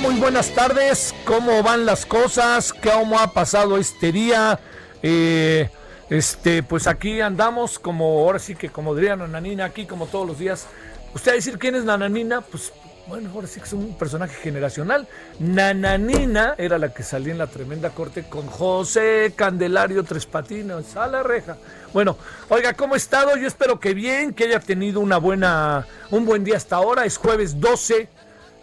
Muy buenas tardes. ¿Cómo van las cosas? ¿Cómo ha pasado este día? Eh, este, pues aquí andamos como, ahora sí que como diría Nananina, aquí como todos los días. ¿Usted va a decir quién es Nananina? Pues bueno, ahora sí que es un personaje generacional. Nananina era la que salía en la tremenda corte con José Candelario Tres Patinos a la reja. Bueno, oiga, ¿cómo ha estado? Yo espero que bien, que haya tenido una buena, un buen día hasta ahora. Es jueves 12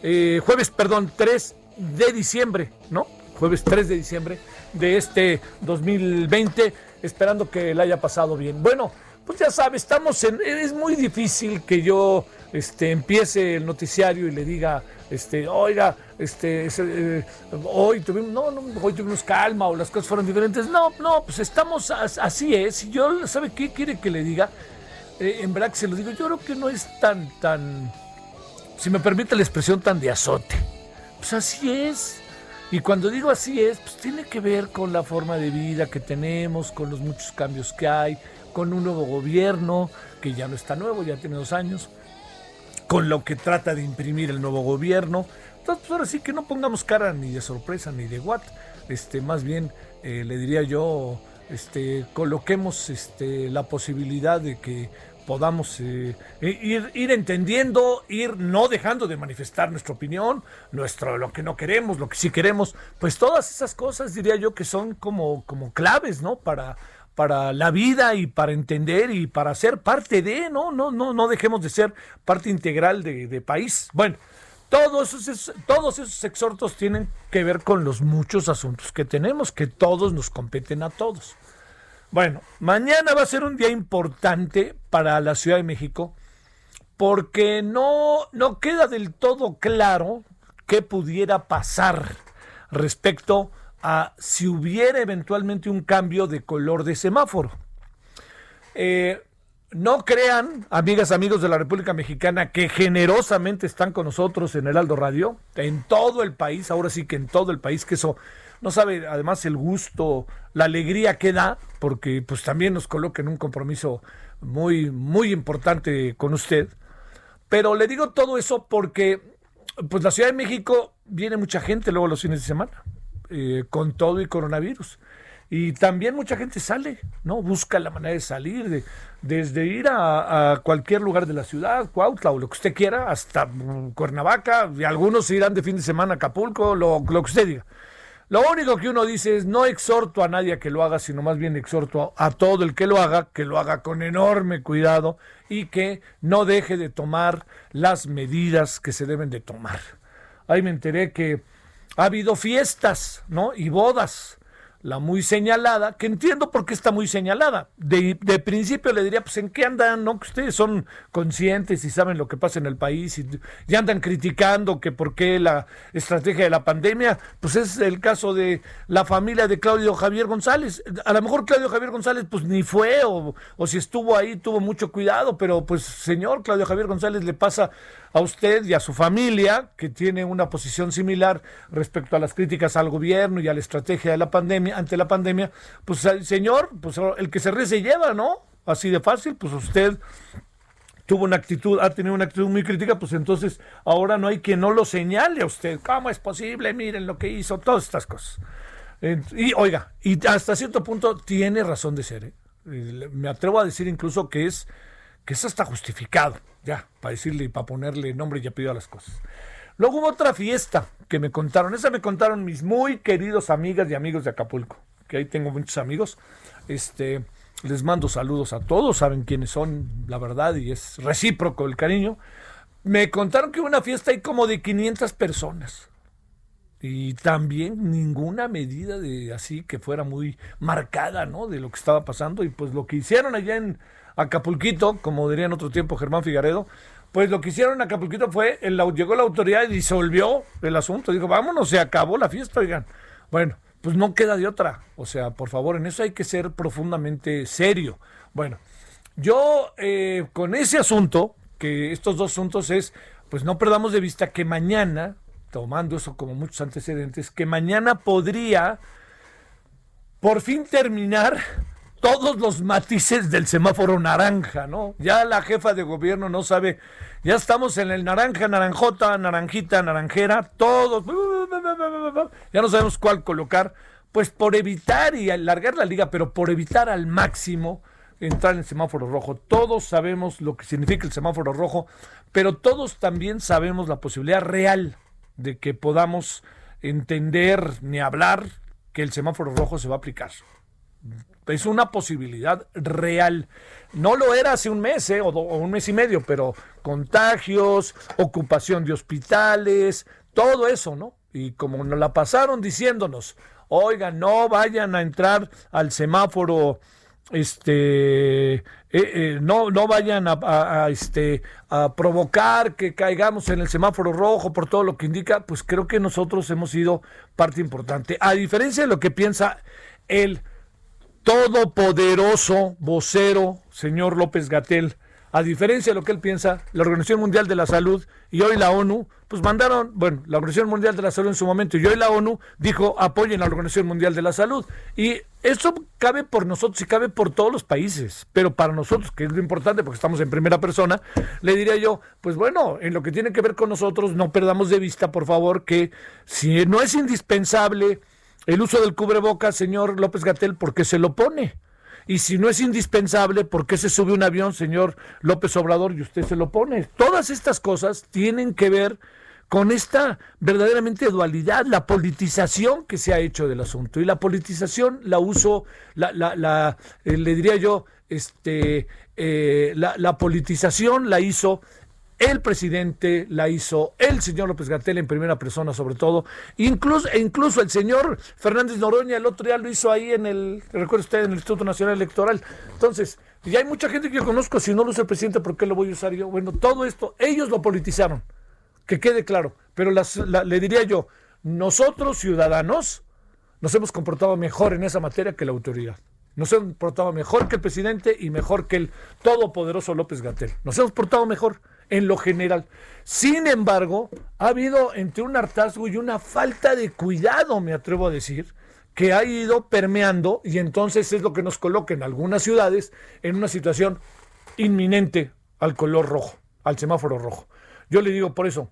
eh, jueves, perdón, 3 de diciembre, ¿no? Jueves 3 de diciembre de este 2020, esperando que le haya pasado bien. Bueno, pues ya sabe, estamos en, es muy difícil que yo este, empiece el noticiario y le diga, este, oiga, este, es, eh, hoy tuvimos, no, no, hoy tuvimos calma o las cosas fueron diferentes. No, no, pues estamos as- así es. Y yo, ¿sabe qué quiere que le diga? Eh, en verdad que se lo digo, yo creo que no es tan, tan, si me permite la expresión tan de azote. Pues así es. Y cuando digo así es, pues tiene que ver con la forma de vida que tenemos, con los muchos cambios que hay, con un nuevo gobierno, que ya no está nuevo, ya tiene dos años, con lo que trata de imprimir el nuevo gobierno. Entonces, pues ahora sí que no pongamos cara ni de sorpresa ni de what. Este, más bien, eh, le diría yo, este, coloquemos este, la posibilidad de que podamos eh, ir, ir entendiendo, ir no dejando de manifestar nuestra opinión, nuestro, lo que no queremos, lo que sí queremos, pues todas esas cosas diría yo que son como, como claves, ¿no? Para, para la vida y para entender y para ser parte de, ¿no? No, no, no dejemos de ser parte integral de, de país. Bueno, todos esos, todos esos exhortos tienen que ver con los muchos asuntos que tenemos, que todos nos competen a todos. Bueno, mañana va a ser un día importante para la Ciudad de México porque no, no queda del todo claro qué pudiera pasar respecto a si hubiera eventualmente un cambio de color de semáforo. Eh, no crean, amigas, amigos de la República Mexicana, que generosamente están con nosotros en el Aldo Radio, en todo el país, ahora sí que en todo el país, que eso no sabe además el gusto, la alegría que da, porque pues también nos coloca en un compromiso muy, muy importante con usted. Pero le digo todo eso porque, pues la Ciudad de México viene mucha gente luego los fines de semana, eh, con todo y coronavirus. Y también mucha gente sale, ¿no? Busca la manera de salir, de, desde ir a, a cualquier lugar de la ciudad, Cuautla o lo que usted quiera, hasta Cuernavaca, y algunos irán de fin de semana a Acapulco, lo, lo que usted diga. Lo único que uno dice es no exhorto a nadie a que lo haga, sino más bien exhorto a, a todo el que lo haga, que lo haga con enorme cuidado y que no deje de tomar las medidas que se deben de tomar. Ahí me enteré que ha habido fiestas, ¿no? Y bodas. La muy señalada, que entiendo por qué está muy señalada. De, de principio le diría, pues en qué andan, ¿no? Que ustedes son conscientes y saben lo que pasa en el país y, y andan criticando que por qué la estrategia de la pandemia, pues es el caso de la familia de Claudio Javier González. A lo mejor Claudio Javier González pues ni fue o, o si estuvo ahí tuvo mucho cuidado, pero pues señor Claudio Javier González le pasa a usted y a su familia, que tiene una posición similar respecto a las críticas al gobierno y a la estrategia de la pandemia, ante la pandemia, pues el señor, pues el que se ríe se lleva, ¿no? Así de fácil, pues usted tuvo una actitud, ha tenido una actitud muy crítica, pues entonces ahora no hay quien no lo señale a usted. ¿Cómo es posible? Miren lo que hizo, todas estas cosas. Eh, y oiga, y hasta cierto punto tiene razón de ser. ¿eh? Eh, Me atrevo a decir incluso que es, que es hasta justificado, ya, para decirle y para ponerle nombre y apellido a las cosas. Luego hubo otra fiesta que me contaron, esa me contaron mis muy queridos amigas y amigos de Acapulco, que ahí tengo muchos amigos. Este, les mando saludos a todos, saben quiénes son, la verdad, y es recíproco el cariño. Me contaron que hubo una fiesta ahí como de 500 personas. Y también ninguna medida de así que fuera muy marcada, ¿no? De lo que estaba pasando. Y pues lo que hicieron allá en Acapulquito, como diría en otro tiempo Germán Figaredo, pues lo que hicieron en Acapulquito fue, el, llegó la autoridad y disolvió el asunto. Dijo, vámonos, se acabó la fiesta, oigan. Bueno, pues no queda de otra. O sea, por favor, en eso hay que ser profundamente serio. Bueno, yo eh, con ese asunto, que estos dos asuntos es, pues no perdamos de vista que mañana, tomando eso como muchos antecedentes, que mañana podría por fin terminar todos los matices del semáforo naranja, ¿no? Ya la jefa de gobierno no sabe, ya estamos en el naranja, naranjota, naranjita, naranjera, todos, ya no sabemos cuál colocar, pues por evitar y alargar la liga, pero por evitar al máximo entrar en el semáforo rojo. Todos sabemos lo que significa el semáforo rojo, pero todos también sabemos la posibilidad real de que podamos entender ni hablar que el semáforo rojo se va a aplicar. Es una posibilidad real. No lo era hace un mes ¿eh? o, un mes y medio, pero contagios, ocupación de hospitales, todo eso, ¿no? Y como nos la pasaron diciéndonos, oigan, no vayan a entrar al semáforo este eh, eh, no no vayan a, este a provocar que caigamos en el semáforo rojo por todo lo que indica pues creo que nosotros hemos sido parte importante a diferencia de lo que piensa el todopoderoso vocero señor López Gatel a diferencia de lo que él piensa, la Organización Mundial de la Salud y hoy la ONU, pues mandaron, bueno, la Organización Mundial de la Salud en su momento y hoy la ONU dijo apoyen a la Organización Mundial de la Salud. Y eso cabe por nosotros y cabe por todos los países, pero para nosotros, que es lo importante porque estamos en primera persona, le diría yo, pues bueno, en lo que tiene que ver con nosotros, no perdamos de vista, por favor, que si no es indispensable el uso del cubrebocas, señor López Gatel, porque se lo pone. Y si no es indispensable, ¿por qué se sube un avión, señor López Obrador, y usted se lo pone? Todas estas cosas tienen que ver con esta verdaderamente dualidad, la politización que se ha hecho del asunto. Y la politización la uso, la, la, la, eh, le diría yo, este, eh, la politización la hizo el presidente la hizo el señor López Gatel en primera persona sobre todo, incluso, e incluso el señor Fernández Noroña el otro día lo hizo ahí en el, recuerda usted, en el Instituto Nacional Electoral. Entonces, ya hay mucha gente que yo conozco, si no lo usa el presidente, ¿por qué lo voy a usar yo? Bueno, todo esto, ellos lo politizaron, que quede claro, pero le diría yo, nosotros ciudadanos nos hemos comportado mejor en esa materia que la autoridad. Nos hemos portado mejor que el presidente y mejor que el todopoderoso López Gatel. Nos hemos portado mejor en lo general. Sin embargo, ha habido entre un hartazgo y una falta de cuidado, me atrevo a decir, que ha ido permeando y entonces es lo que nos coloca en algunas ciudades en una situación inminente al color rojo. al semáforo rojo. Yo le digo por eso,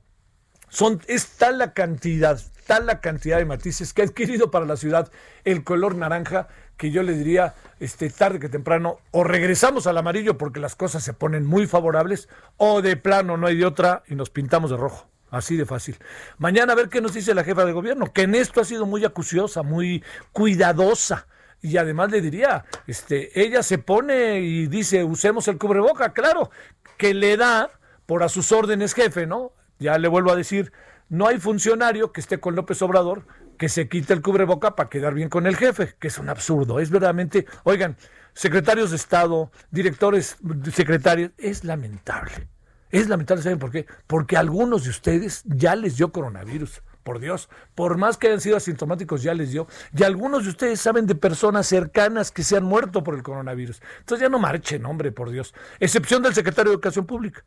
son, es tal la cantidad, tal la cantidad de matices que ha adquirido para la ciudad el color naranja que yo le diría, este, tarde que temprano, o regresamos al amarillo porque las cosas se ponen muy favorables, o de plano no hay de otra y nos pintamos de rojo. Así de fácil. Mañana a ver qué nos dice la jefa de gobierno, que en esto ha sido muy acuciosa, muy cuidadosa. Y además le diría, este, ella se pone y dice, usemos el cubreboca, claro, que le da por a sus órdenes jefe, ¿no? Ya le vuelvo a decir, no hay funcionario que esté con López Obrador que se quite el cubreboca para quedar bien con el jefe, que es un absurdo. Es verdaderamente, oigan, secretarios de Estado, directores secretarios, es lamentable. Es lamentable, ¿saben por qué? Porque algunos de ustedes ya les dio coronavirus. Por Dios, por más que hayan sido asintomáticos, ya les dio. Y algunos de ustedes saben de personas cercanas que se han muerto por el coronavirus. Entonces ya no marchen, hombre, por Dios. Excepción del secretario de Educación Pública,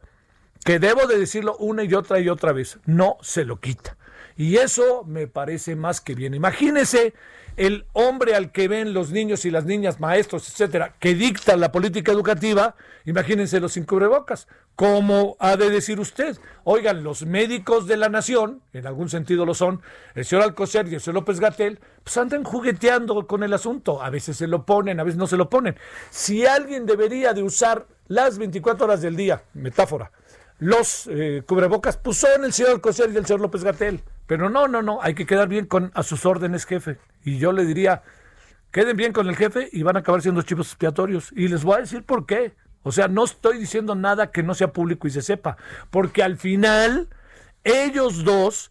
que debo de decirlo una y otra y otra vez, no se lo quita. Y eso me parece más que bien. Imagínese el hombre al que ven los niños y las niñas, maestros, etcétera, que dicta la política educativa, imagínense los sin cubrebocas. ¿Cómo ha de decir usted? Oigan, los médicos de la nación, en algún sentido lo son, el señor Alcocer y el señor López Gatel, pues andan jugueteando con el asunto. A veces se lo ponen, a veces no se lo ponen. Si alguien debería de usar las 24 horas del día, metáfora, los eh, cubrebocas, pues son el señor Alcocer y el señor López Gatel. Pero no, no, no, hay que quedar bien con a sus órdenes, jefe. Y yo le diría, queden bien con el jefe y van a acabar siendo chivos expiatorios. Y les voy a decir por qué. O sea, no estoy diciendo nada que no sea público y se sepa. Porque al final, ellos dos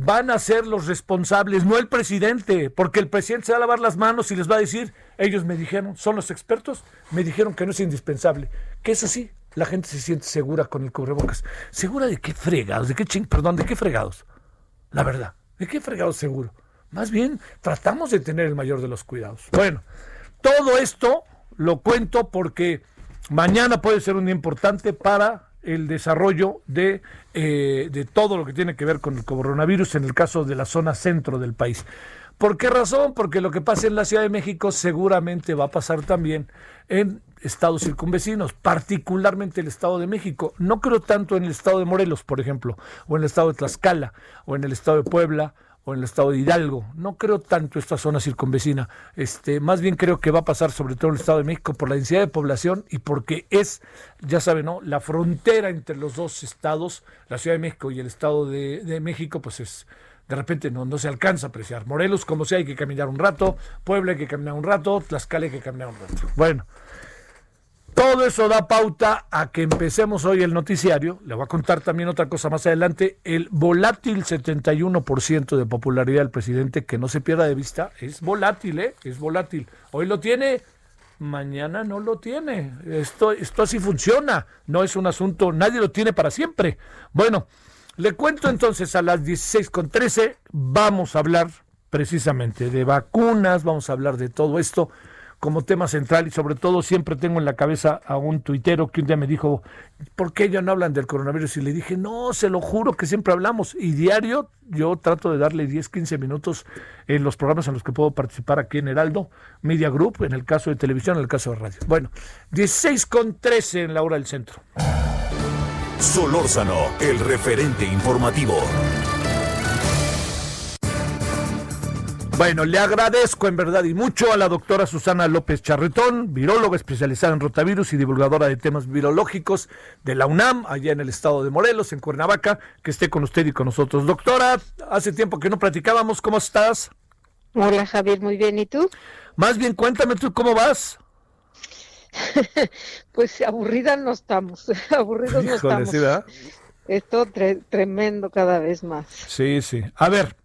van a ser los responsables, no el presidente, porque el presidente se va a lavar las manos y les va a decir, ellos me dijeron, son los expertos, me dijeron que no es indispensable, que es así, la gente se siente segura con el cubrebocas. ¿Segura de qué fregados? ¿De qué ching? Perdón, ¿de qué fregados? La verdad, ¿de qué fregados seguro? Más bien, tratamos de tener el mayor de los cuidados. Bueno, todo esto lo cuento porque mañana puede ser un día importante para el desarrollo de, eh, de todo lo que tiene que ver con el coronavirus en el caso de la zona centro del país. ¿Por qué razón? Porque lo que pasa en la Ciudad de México seguramente va a pasar también en estados circunvecinos, particularmente el Estado de México. No creo tanto en el Estado de Morelos, por ejemplo, o en el Estado de Tlaxcala, o en el Estado de Puebla, o en el Estado de Hidalgo. No creo tanto esta zona circunvecina. Este, más bien creo que va a pasar sobre todo en el Estado de México por la densidad de población y porque es, ya saben, ¿no? La frontera entre los dos estados, la Ciudad de México y el Estado de, de México, pues es de repente no, no se alcanza a apreciar. Morelos, como sea, hay que caminar un rato, Puebla hay que caminar un rato, Tlaxcala hay que caminar un rato. Bueno, todo eso da pauta a que empecemos hoy el noticiario. Le voy a contar también otra cosa más adelante. El volátil 71% de popularidad del presidente, que no se pierda de vista, es volátil, ¿eh? Es volátil. Hoy lo tiene, mañana no lo tiene. Esto, esto así funciona. No es un asunto, nadie lo tiene para siempre. Bueno. Le cuento entonces a las 16.13 vamos a hablar precisamente de vacunas, vamos a hablar de todo esto como tema central y sobre todo siempre tengo en la cabeza a un tuitero que un día me dijo, ¿por qué ya no hablan del coronavirus? Y le dije, no, se lo juro que siempre hablamos. Y diario yo trato de darle 10, 15 minutos en los programas en los que puedo participar aquí en Heraldo, Media Group, en el caso de televisión, en el caso de radio. Bueno, 16.13 en la hora del centro. Solórzano, el referente informativo. Bueno, le agradezco en verdad y mucho a la doctora Susana López Charretón, viróloga especializada en rotavirus y divulgadora de temas virológicos de la UNAM, allá en el estado de Morelos, en Cuernavaca, que esté con usted y con nosotros. Doctora, hace tiempo que no platicábamos, ¿cómo estás? Hola Javier, muy bien, ¿y tú? Más bien, cuéntame tú cómo vas. pues aburrida no estamos, aburridos no Híjole, estamos. ¿verdad? Esto tre- tremendo cada vez más. Sí, sí. A ver,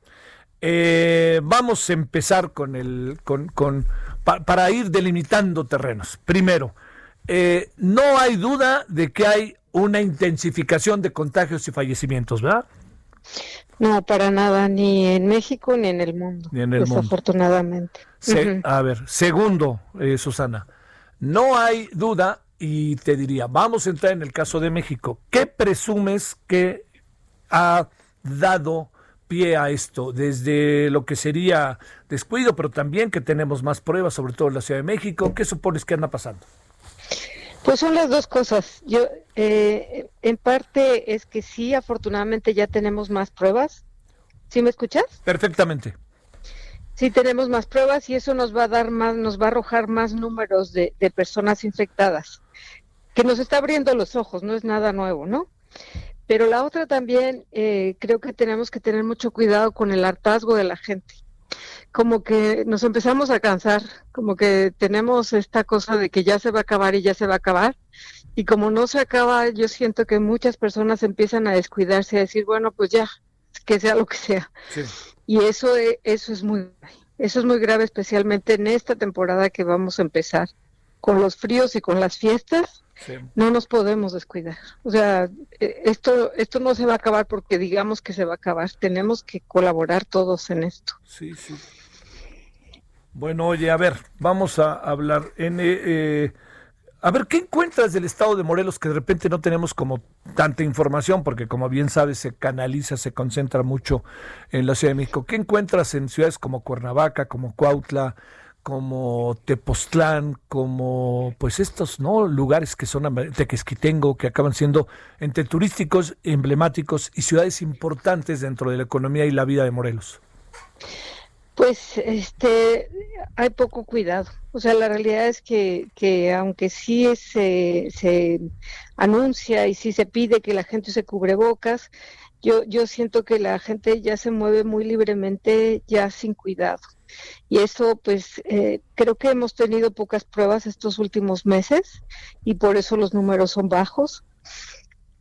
eh, vamos a empezar con el, con, con pa- para ir delimitando terrenos. Primero, eh, no hay duda de que hay una intensificación de contagios y fallecimientos, ¿verdad? No, para nada, ni en México ni en el mundo, Ni en el mundo. desafortunadamente. Se- Ujú. A ver, segundo, eh, Susana, no hay duda y te diría, vamos a entrar en el caso de México. ¿Qué presumes que ha dado pie a esto? Desde lo que sería descuido, pero también que tenemos más pruebas, sobre todo en la Ciudad de México. ¿Qué supones que anda pasando? Pues son las dos cosas. Yo, eh, en parte es que sí, afortunadamente ya tenemos más pruebas. ¿Sí me escuchas? Perfectamente. Sí, tenemos más pruebas y eso nos va a dar más, nos va a arrojar más números de, personas infectadas, que nos está abriendo los ojos, no es nada nuevo, ¿no? Pero la otra también, eh, creo que tenemos que tener mucho cuidado con el hartazgo de la gente. Como que nos empezamos a cansar, como que tenemos esta cosa de que ya se va a acabar y ya se va a acabar. Y como no se acaba, yo siento que muchas personas empiezan a descuidarse, a decir, bueno, pues ya, que sea lo que sea. Sí. Y eso, e- eso es muy eso es muy grave, especialmente en esta temporada que vamos a empezar. Con los fríos y con las fiestas, Sí. no nos podemos descuidar. O sea, eh, esto, esto no se va a acabar porque digamos que se va a acabar. Tenemos que colaborar todos en esto. Sí, sí. Bueno, oye, a ver, vamos a hablar en... eh, a ver, ¿qué encuentras del estado de Morelos que de repente no tenemos como tanta información? Porque como bien sabes, se canaliza, se concentra mucho en la Ciudad de México. ¿Qué encuentras en ciudades como Cuernavaca, como Cuautla, como Tepoztlán, como pues estos no lugares que son Tequesquitengo, que acaban siendo entre turísticos, emblemáticos y ciudades importantes dentro de la economía y la vida de Morelos? Pues este hay poco cuidado. O sea, la realidad es que, que aunque sí se, se anuncia y sí se pide que la gente se cubrebocas, yo, yo siento que la gente ya se mueve muy libremente, ya sin cuidado. Y eso, pues, eh, creo que hemos tenido pocas pruebas estos últimos meses y por eso los números son bajos.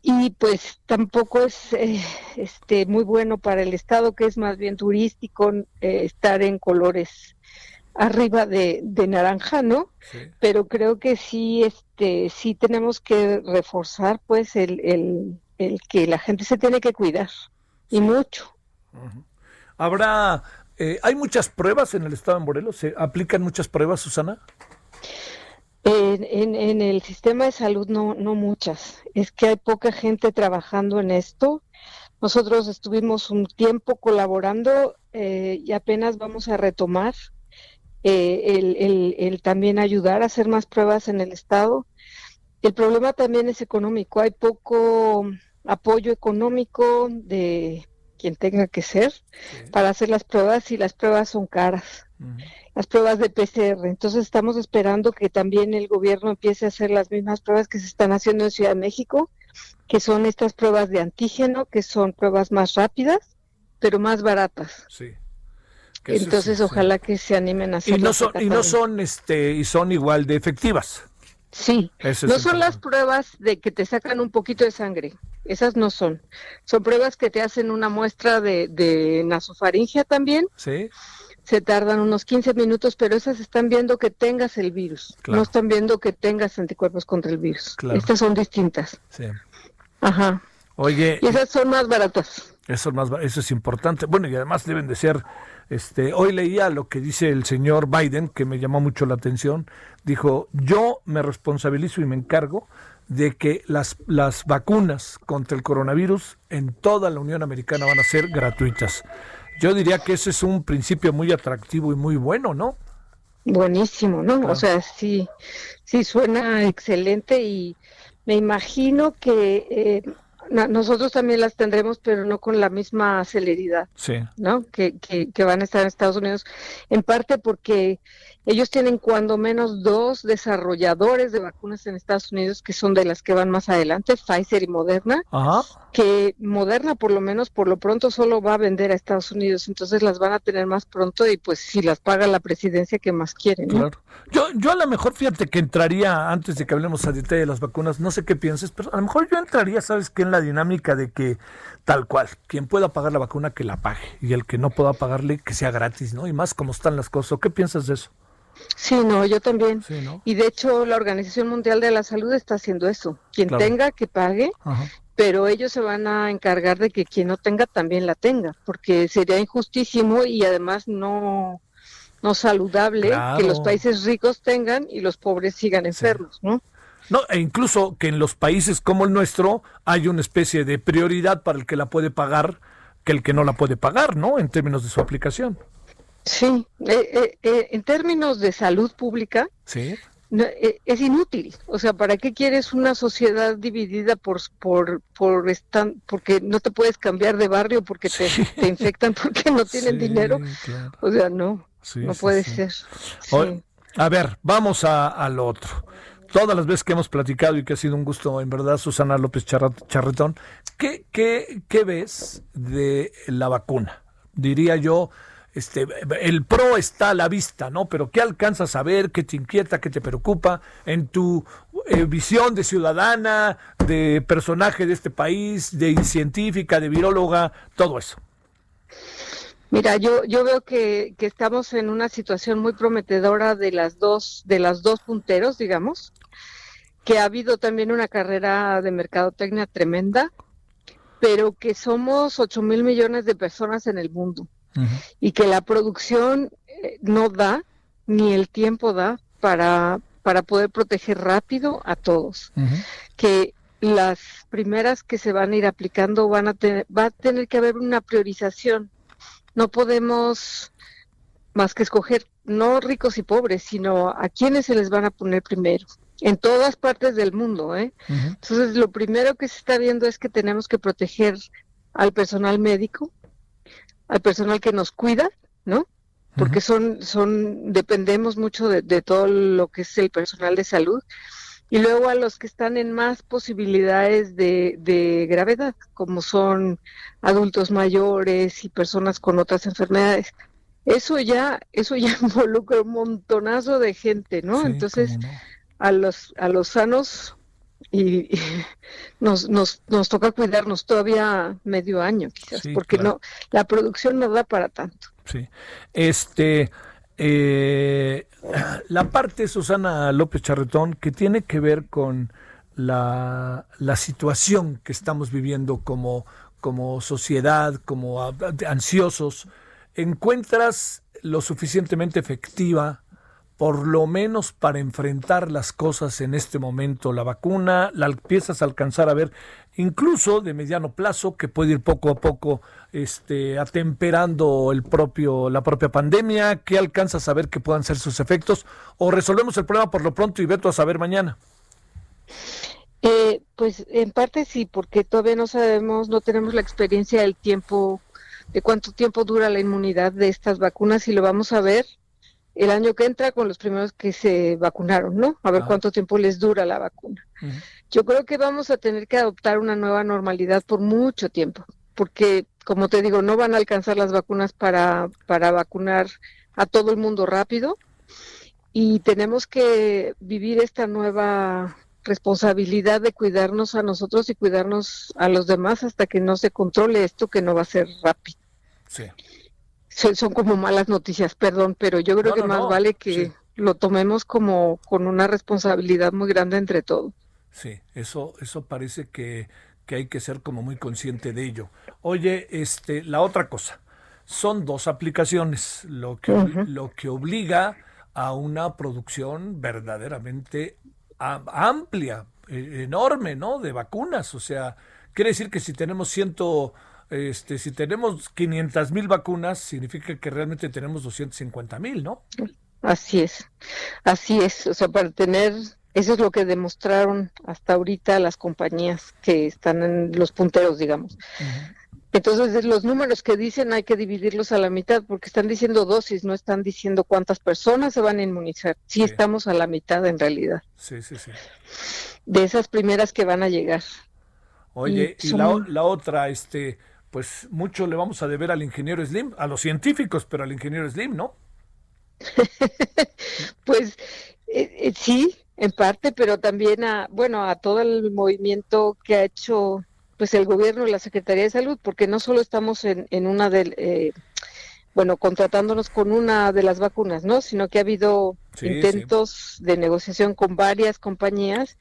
Y pues tampoco es eh, este muy bueno para el estado, que es más bien turístico, eh, estar en colores arriba de, de naranja, ¿no? Pero creo que sí, este, sí tenemos que reforzar, pues, el, el, el que la gente se tiene que cuidar y mucho. Habrá, eh, hay muchas pruebas en el estado de Morelos, se aplican muchas pruebas, Susana. En, en, en el sistema de salud no, no muchas. Es que hay poca gente trabajando en esto. Nosotros estuvimos un tiempo colaborando eh, y apenas vamos a retomar eh, el, el, el también ayudar a hacer más pruebas en el estado. El problema también es económico. Hay poco apoyo económico de quien tenga que ser para hacer las pruebas y las pruebas son caras las pruebas de PCR. Entonces estamos esperando que también el gobierno empiece a hacer las mismas pruebas que se están haciendo en Ciudad de México, que son estas pruebas de antígeno, que son pruebas más rápidas, pero más baratas. Sí. Que Entonces sí, sí. ojalá que se animen a Y hacerlas no son, y no son, este, y son igual de efectivas. Sí, no son las pruebas de que te sacan un poquito de sangre, esas no son. Son pruebas que te hacen una muestra de, de nasofaringia también, Sí. Se tardan unos 15 minutos, pero esas están viendo que tengas el virus, Claro. no están viendo que tengas anticuerpos contra el virus. Claro. Estas son distintas. Sí. Ajá. Oye, Y esas son más baratas. eso es más, eso es importante. Bueno, y además deben de ser, este, hoy leía lo que dice el señor Biden, que me llamó mucho la atención. Dijo, yo me responsabilizo y me encargo de que las, las vacunas contra el coronavirus en toda la Unión Americana van a ser gratuitas. Yo diría que ese es un principio muy atractivo y muy bueno, ¿no? Buenísimo, ¿no? Claro. O sea, sí, sí suena excelente y me imagino que eh, nosotros también las tendremos, pero no con la misma celeridad. Sí. ¿no? Que, que, que van a estar en Estados Unidos, en parte porque ellos tienen cuando menos dos desarrolladores de vacunas en Estados Unidos que son de las que van más adelante, Pfizer y Moderna, Ajá. que Moderna por lo menos por lo pronto solo va a vender a Estados Unidos, entonces las van a tener más pronto y pues si las paga la presidencia que más quieren, ¿no? Claro. Yo, yo a lo mejor, fíjate que entraría, antes de que hablemos a detalle de las vacunas, no sé qué pienses, pero a lo mejor yo entraría, ¿sabes qué? En la dinámica de que tal cual, quien pueda pagar la vacuna, que la pague, y el que no pueda pagarle, que sea gratis, ¿no? Y más como están las cosas. ¿O ¿Qué piensas de eso? Sí, no, yo también. Sí, ¿no? Y de hecho la Organización Mundial de la Salud está haciendo eso. Quien Claro. tenga que pague, Ajá. pero ellos se van a encargar de que quien no tenga también la tenga, porque sería injustísimo y además no no saludable Claro. que los países ricos tengan y los pobres sigan enfermos, ¿no? No, e incluso que en los países como el nuestro hay una especie de prioridad para el que la puede pagar que el que no la puede pagar, ¿no? En términos de su aplicación. Sí, eh, eh, eh, en términos de salud pública, Sí. no, e- es inútil. O sea, ¿para qué quieres una sociedad dividida por por por estan- porque no te puedes cambiar de barrio porque te, te infectan porque no tienen Sí, dinero? claro. O sea, no, no puede ser. A ver, vamos a, al otro. Todas las veces que hemos platicado y que ha sido un gusto, en verdad, Susana López Charretón, ¿qué, qué, qué ves de la vacuna? Diría yo, este, el pro está a la vista, ¿no? Pero ¿qué alcanzas a ver? ¿Qué te inquieta? ¿Qué te preocupa? En tu eh, visión de ciudadana, de personaje de este país, de científica, de viróloga, todo eso. Mira, yo, yo veo que, que estamos en una situación muy prometedora de las dos, de las dos punteros, digamos, que ha habido también una carrera de mercadotecnia tremenda, pero que somos 8 mil millones de personas en el mundo y que la producción eh, no da, ni el tiempo da para, para poder proteger rápido a todos. Que las primeras que se van a ir aplicando van a tener, va a tener que haber una priorización. No podemos más que escoger no ricos y pobres, sino a quienes se les van a poner primero. En todas partes del mundo, ¿eh? Entonces, lo primero que se está viendo es que tenemos que proteger al personal médico, al personal que nos cuida, ¿no? Porque son, son, dependemos mucho de, de todo lo que es el personal de salud. Y luego a los que están en más posibilidades de, de gravedad, como son adultos mayores y personas con otras enfermedades. Eso ya, eso ya involucra un montonazo de gente, ¿no? Sí, Entonces, no. a los a los sanos y, y nos, nos nos toca cuidarnos todavía medio año quizás Sí, porque claro. no la producción no da para tanto Sí. Este, eh, la parte, Susana López Charretón, que tiene que ver con la, la situación que estamos viviendo como, como sociedad, como ansiosos, ¿encuentras lo suficientemente efectiva? Por lo menos para enfrentar las cosas en este momento, la vacuna, la empiezas a alcanzar a ver, incluso de mediano plazo, que puede ir poco a poco este, atemperando el propio, la propia pandemia, ¿qué alcanzas a ver que puedan ser sus efectos? ¿O resolvemos el problema por lo pronto y veto a saber mañana? Eh, pues en parte sí porque todavía no sabemos no tenemos la experiencia del tiempo de cuánto tiempo dura la inmunidad de estas vacunas y lo vamos a ver el año que entra con los primeros que se vacunaron no a ver Ah. cuánto tiempo les dura la vacuna Yo creo que vamos a tener que adoptar una nueva normalidad por mucho tiempo, porque, como te digo, no van a alcanzar las vacunas para, para vacunar a todo el mundo rápido y tenemos que vivir esta nueva responsabilidad de cuidarnos a nosotros y cuidarnos a los demás hasta que no se controle esto que no va a ser rápido. Sí. Son, son como malas noticias, perdón, pero yo creo No, que no, más no, vale que sí. lo tomemos como con una responsabilidad muy grande entre todos. Sí, eso, eso parece que, que hay que ser como muy consciente de ello. Oye, este, la otra cosa, son dos aplicaciones, lo que, lo que obliga a una producción verdaderamente amplia, eh, enorme, ¿no? De vacunas. O sea, quiere decir que si tenemos ciento, este, si tenemos 500 mil vacunas, significa que realmente tenemos 250 mil, ¿no? Así es, así es, o sea, para tener, eso es lo que demostraron hasta ahorita las compañías que están en los punteros, digamos. Entonces, de los números que dicen hay que dividirlos a la mitad, porque están diciendo dosis, no están diciendo cuántas personas se van a inmunizar. Sí, Sí. estamos a la mitad en realidad, Sí, sí, sí. de esas primeras que van a llegar. Oye, Y y la, la otra, este, pues mucho le vamos a deber al ingeniero Slim, a los científicos, pero al ingeniero Slim, ¿no? Pues eh, eh, sí, en parte, pero también a, bueno, a todo el movimiento que ha hecho pues el gobierno y la Secretaría de Salud, porque no solo estamos en, en una del, eh, bueno, contratándonos con una de las vacunas, ¿no? Sino que ha habido Sí, intentos de negociación con varias compañías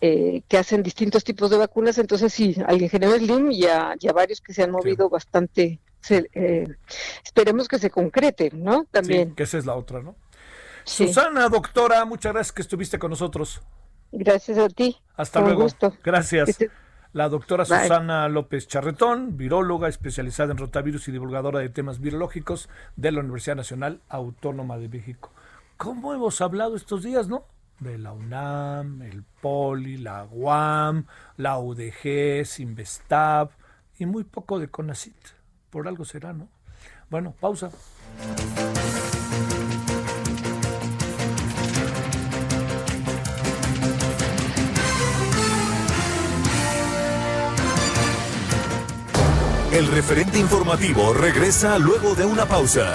eh, que hacen distintos tipos de vacunas. Entonces sí, al ingeniero Slim y a, y a varios que se han movido bastante. se- eh, esperemos que se concrete, ¿no? También. Sí, que esa es la otra, ¿no? Sí. Susana, doctora, muchas gracias que estuviste con nosotros. Gracias a ti. Hasta Con luego. gusto. Gracias. La doctora Bye. Susana López Charretón, viróloga especializada en rotavirus y divulgadora de temas virológicos de la Universidad Nacional Autónoma de México. ¿Cómo hemos hablado estos días, no? De la UNAM, el POLI, la UAM, la UDG, Sinvestab y muy poco de CONACIT. Por algo será, ¿no? Bueno, pausa. El referente informativo regresa luego de una pausa.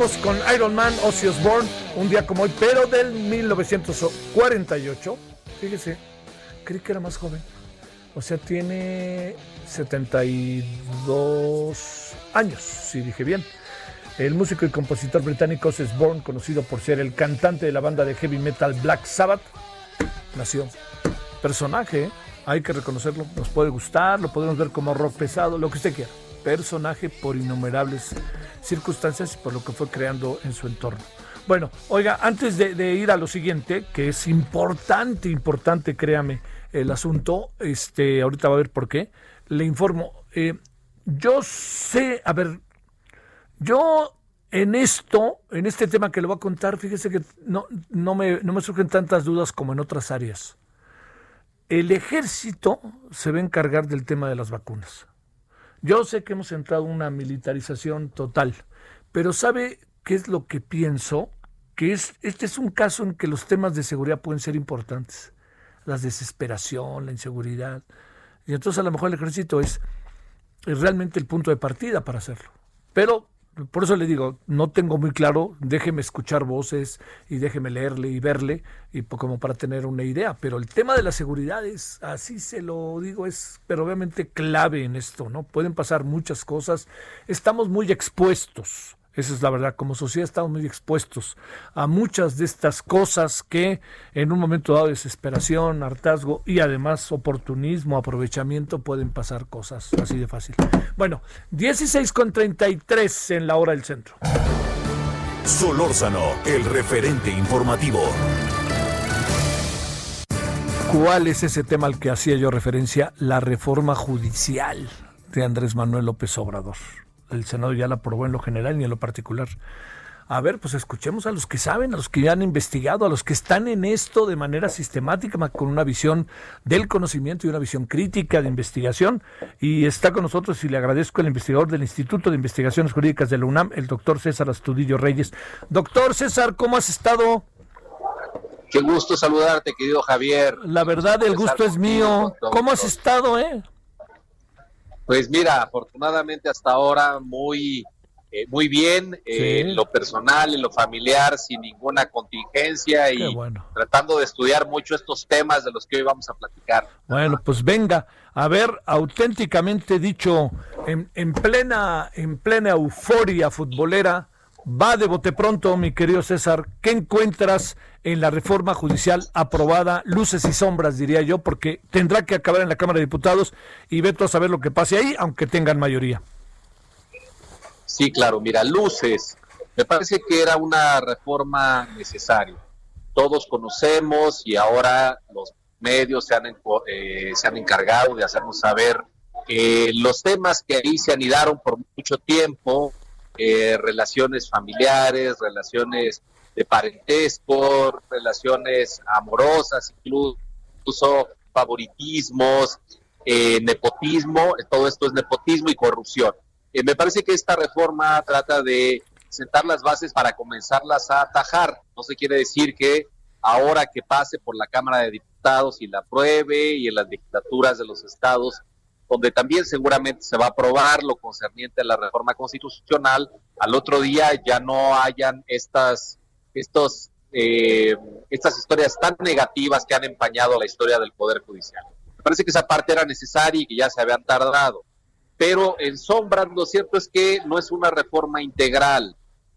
Con Iron Man, Ozzy Osbourne, un día como hoy, pero del 1948. Fíjese, creí que era más joven. O sea, tiene 72 años, si dije bien. El músico y compositor británico Ozzy Osbourne, conocido por ser el cantante de la banda de heavy metal Black Sabbath, nació. Personaje, ¿eh? hay que reconocerlo. Nos puede gustar, lo podemos ver como rock pesado, lo que usted quiera. Personaje por innumerables circunstancias y por lo que fue creando en su entorno. Bueno, oiga, antes de, ir a lo siguiente, que es importante, importante, créame, el asunto, este, ahorita va a ver por qué, le informo. eh, yo sé, a ver, yo en esto, en este tema que le voy a contar, fíjese que no, no, me, no me surgen tantas dudas como en otras áreas. El ejército se va a encargar del tema de las vacunas. Yo sé que hemos entrado en una militarización total, pero ¿sabe qué es lo que pienso? Que es, este es un caso en que los temas de seguridad pueden ser importantes. La desesperación, la inseguridad. Y entonces a lo mejor el ejército es, es realmente el punto de partida para hacerlo. Pero por eso le digo, no tengo muy claro, déjeme escuchar voces y déjeme leerle y verle, y como para tener una idea. Pero el tema de la seguridad es, así se lo digo, es pero obviamente clave en esto, ¿no? Pueden pasar muchas cosas. Estamos muy expuestos. Esa es la verdad, como sociedad estamos muy expuestos a muchas de estas cosas que en un momento dado de desesperación, hartazgo y además oportunismo, aprovechamiento pueden pasar cosas así de fácil. Bueno, 16 con 33 en la hora del centro. Solórzano, el referente informativo. ¿Cuál es ese tema al que hacía yo referencia? La reforma judicial de Andrés Manuel López Obrador. El Senado ya la aprobó en lo general y en lo particular. A ver, pues escuchemos a los que saben, a los que ya han investigado, a los que están en esto de manera sistemática, con una visión del conocimiento y una visión crítica de investigación. Y está con nosotros y le agradezco el investigador del Instituto de Investigaciones Jurídicas de la UNAM, el doctor César Astudillo Reyes. Doctor César, ¿cómo has estado? Qué gusto saludarte, querido Javier. La verdad, el gusto es mío. ¿Cómo has estado, eh? Pues mira, afortunadamente hasta ahora muy, eh, muy bien, eh, Sí. en lo personal, en lo familiar, sin ninguna contingencia y bueno. tratando de estudiar mucho estos temas de los que hoy vamos a platicar. Bueno, pues venga, a ver, auténticamente dicho, en, en plena, en plena euforia futbolera, va de bote pronto, mi querido César, ¿qué encuentras en la reforma judicial aprobada? Luces y sombras, diría yo, porque tendrá que acabar en la Cámara de Diputados y veto a saber lo que pase ahí, aunque tengan mayoría. Sí, claro, mira, luces. Me parece que era una reforma necesaria. Todos conocemos y ahora los medios se han, eh, se han encargado de hacernos saber que los temas que ahí se anidaron por mucho tiempo, eh, relaciones familiares, relaciones de parentesco, relaciones amorosas, incluso favoritismos, eh, nepotismo, todo esto es nepotismo y corrupción. Eh, me parece que esta reforma trata de sentar las bases para comenzarlas a atajar. No se quiere decir que ahora que pase por la Cámara de Diputados y la apruebe y en las legislaturas de los estados, donde también seguramente se va a aprobar lo concerniente a la reforma constitucional, al otro día ya no hayan estas, estos, eh, estas historias tan negativas que han empañado la historia del Poder Judicial. Me parece que esa parte era necesaria y que ya se habían tardado. Pero en sombra, lo cierto es que no es una reforma integral,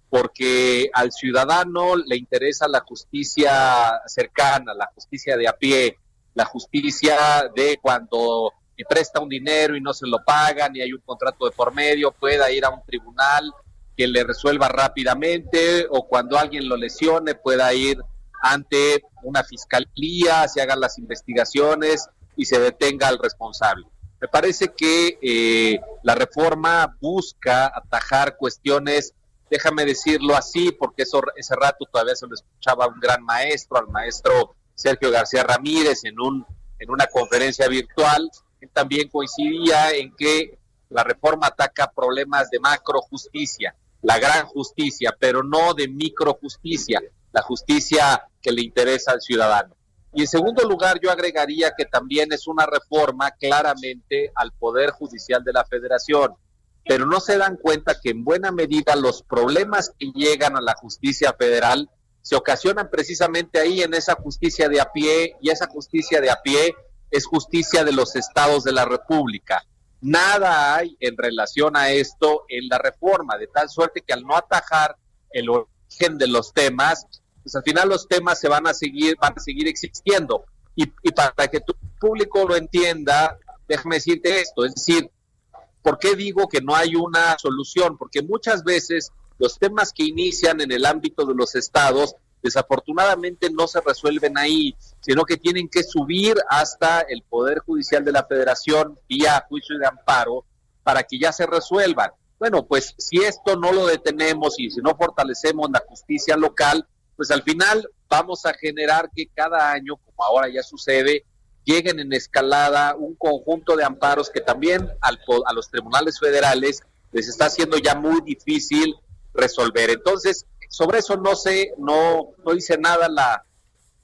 porque al ciudadano le interesa la justicia cercana, la justicia de a pie, la justicia de cuando le presta un dinero y no se lo pagan y hay un contrato de por medio, pueda ir a un tribunal que le resuelva rápidamente o cuando alguien lo lesione pueda ir ante una fiscalía, se hagan las investigaciones y se detenga al responsable. Me parece que eh, la reforma busca atajar cuestiones, déjame decirlo así, porque eso, ese rato todavía se lo escuchaba a un gran maestro, al maestro Sergio García Ramírez, en, un, en una conferencia virtual. También coincidía en que la reforma ataca problemas de macro justicia, la gran justicia, pero no de micro justicia, la justicia que le interesa al ciudadano. Y en segundo lugar, yo agregaría que también es una reforma claramente al Poder Judicial de la Federación, pero no se dan cuenta que en buena medida los problemas que llegan a la justicia federal se ocasionan precisamente ahí en esa justicia de a pie y esa justicia de a pie es justicia de los estados de la República. Nada hay en relación a esto en la reforma, de tal suerte que al no atajar el origen de los temas, pues al final los temas se van a seguir, van a seguir existiendo. Y, y para que tu público lo entienda, déjame decirte esto, es decir, ¿por qué digo que no hay una solución? Porque muchas veces los temas que inician en el ámbito de los estados desafortunadamente no se resuelven ahí, sino que tienen que subir hasta el Poder Judicial de la Federación vía juicio de amparo para que ya se resuelvan. Bueno, pues si esto no lo detenemos y si no fortalecemos la justicia local, pues al final vamos a generar que cada año, como ahora ya sucede, lleguen en escalada un conjunto de amparos que también al, a los tribunales federales les está haciendo ya muy difícil resolver. Entonces, sobre eso no sé, no, no dice nada la,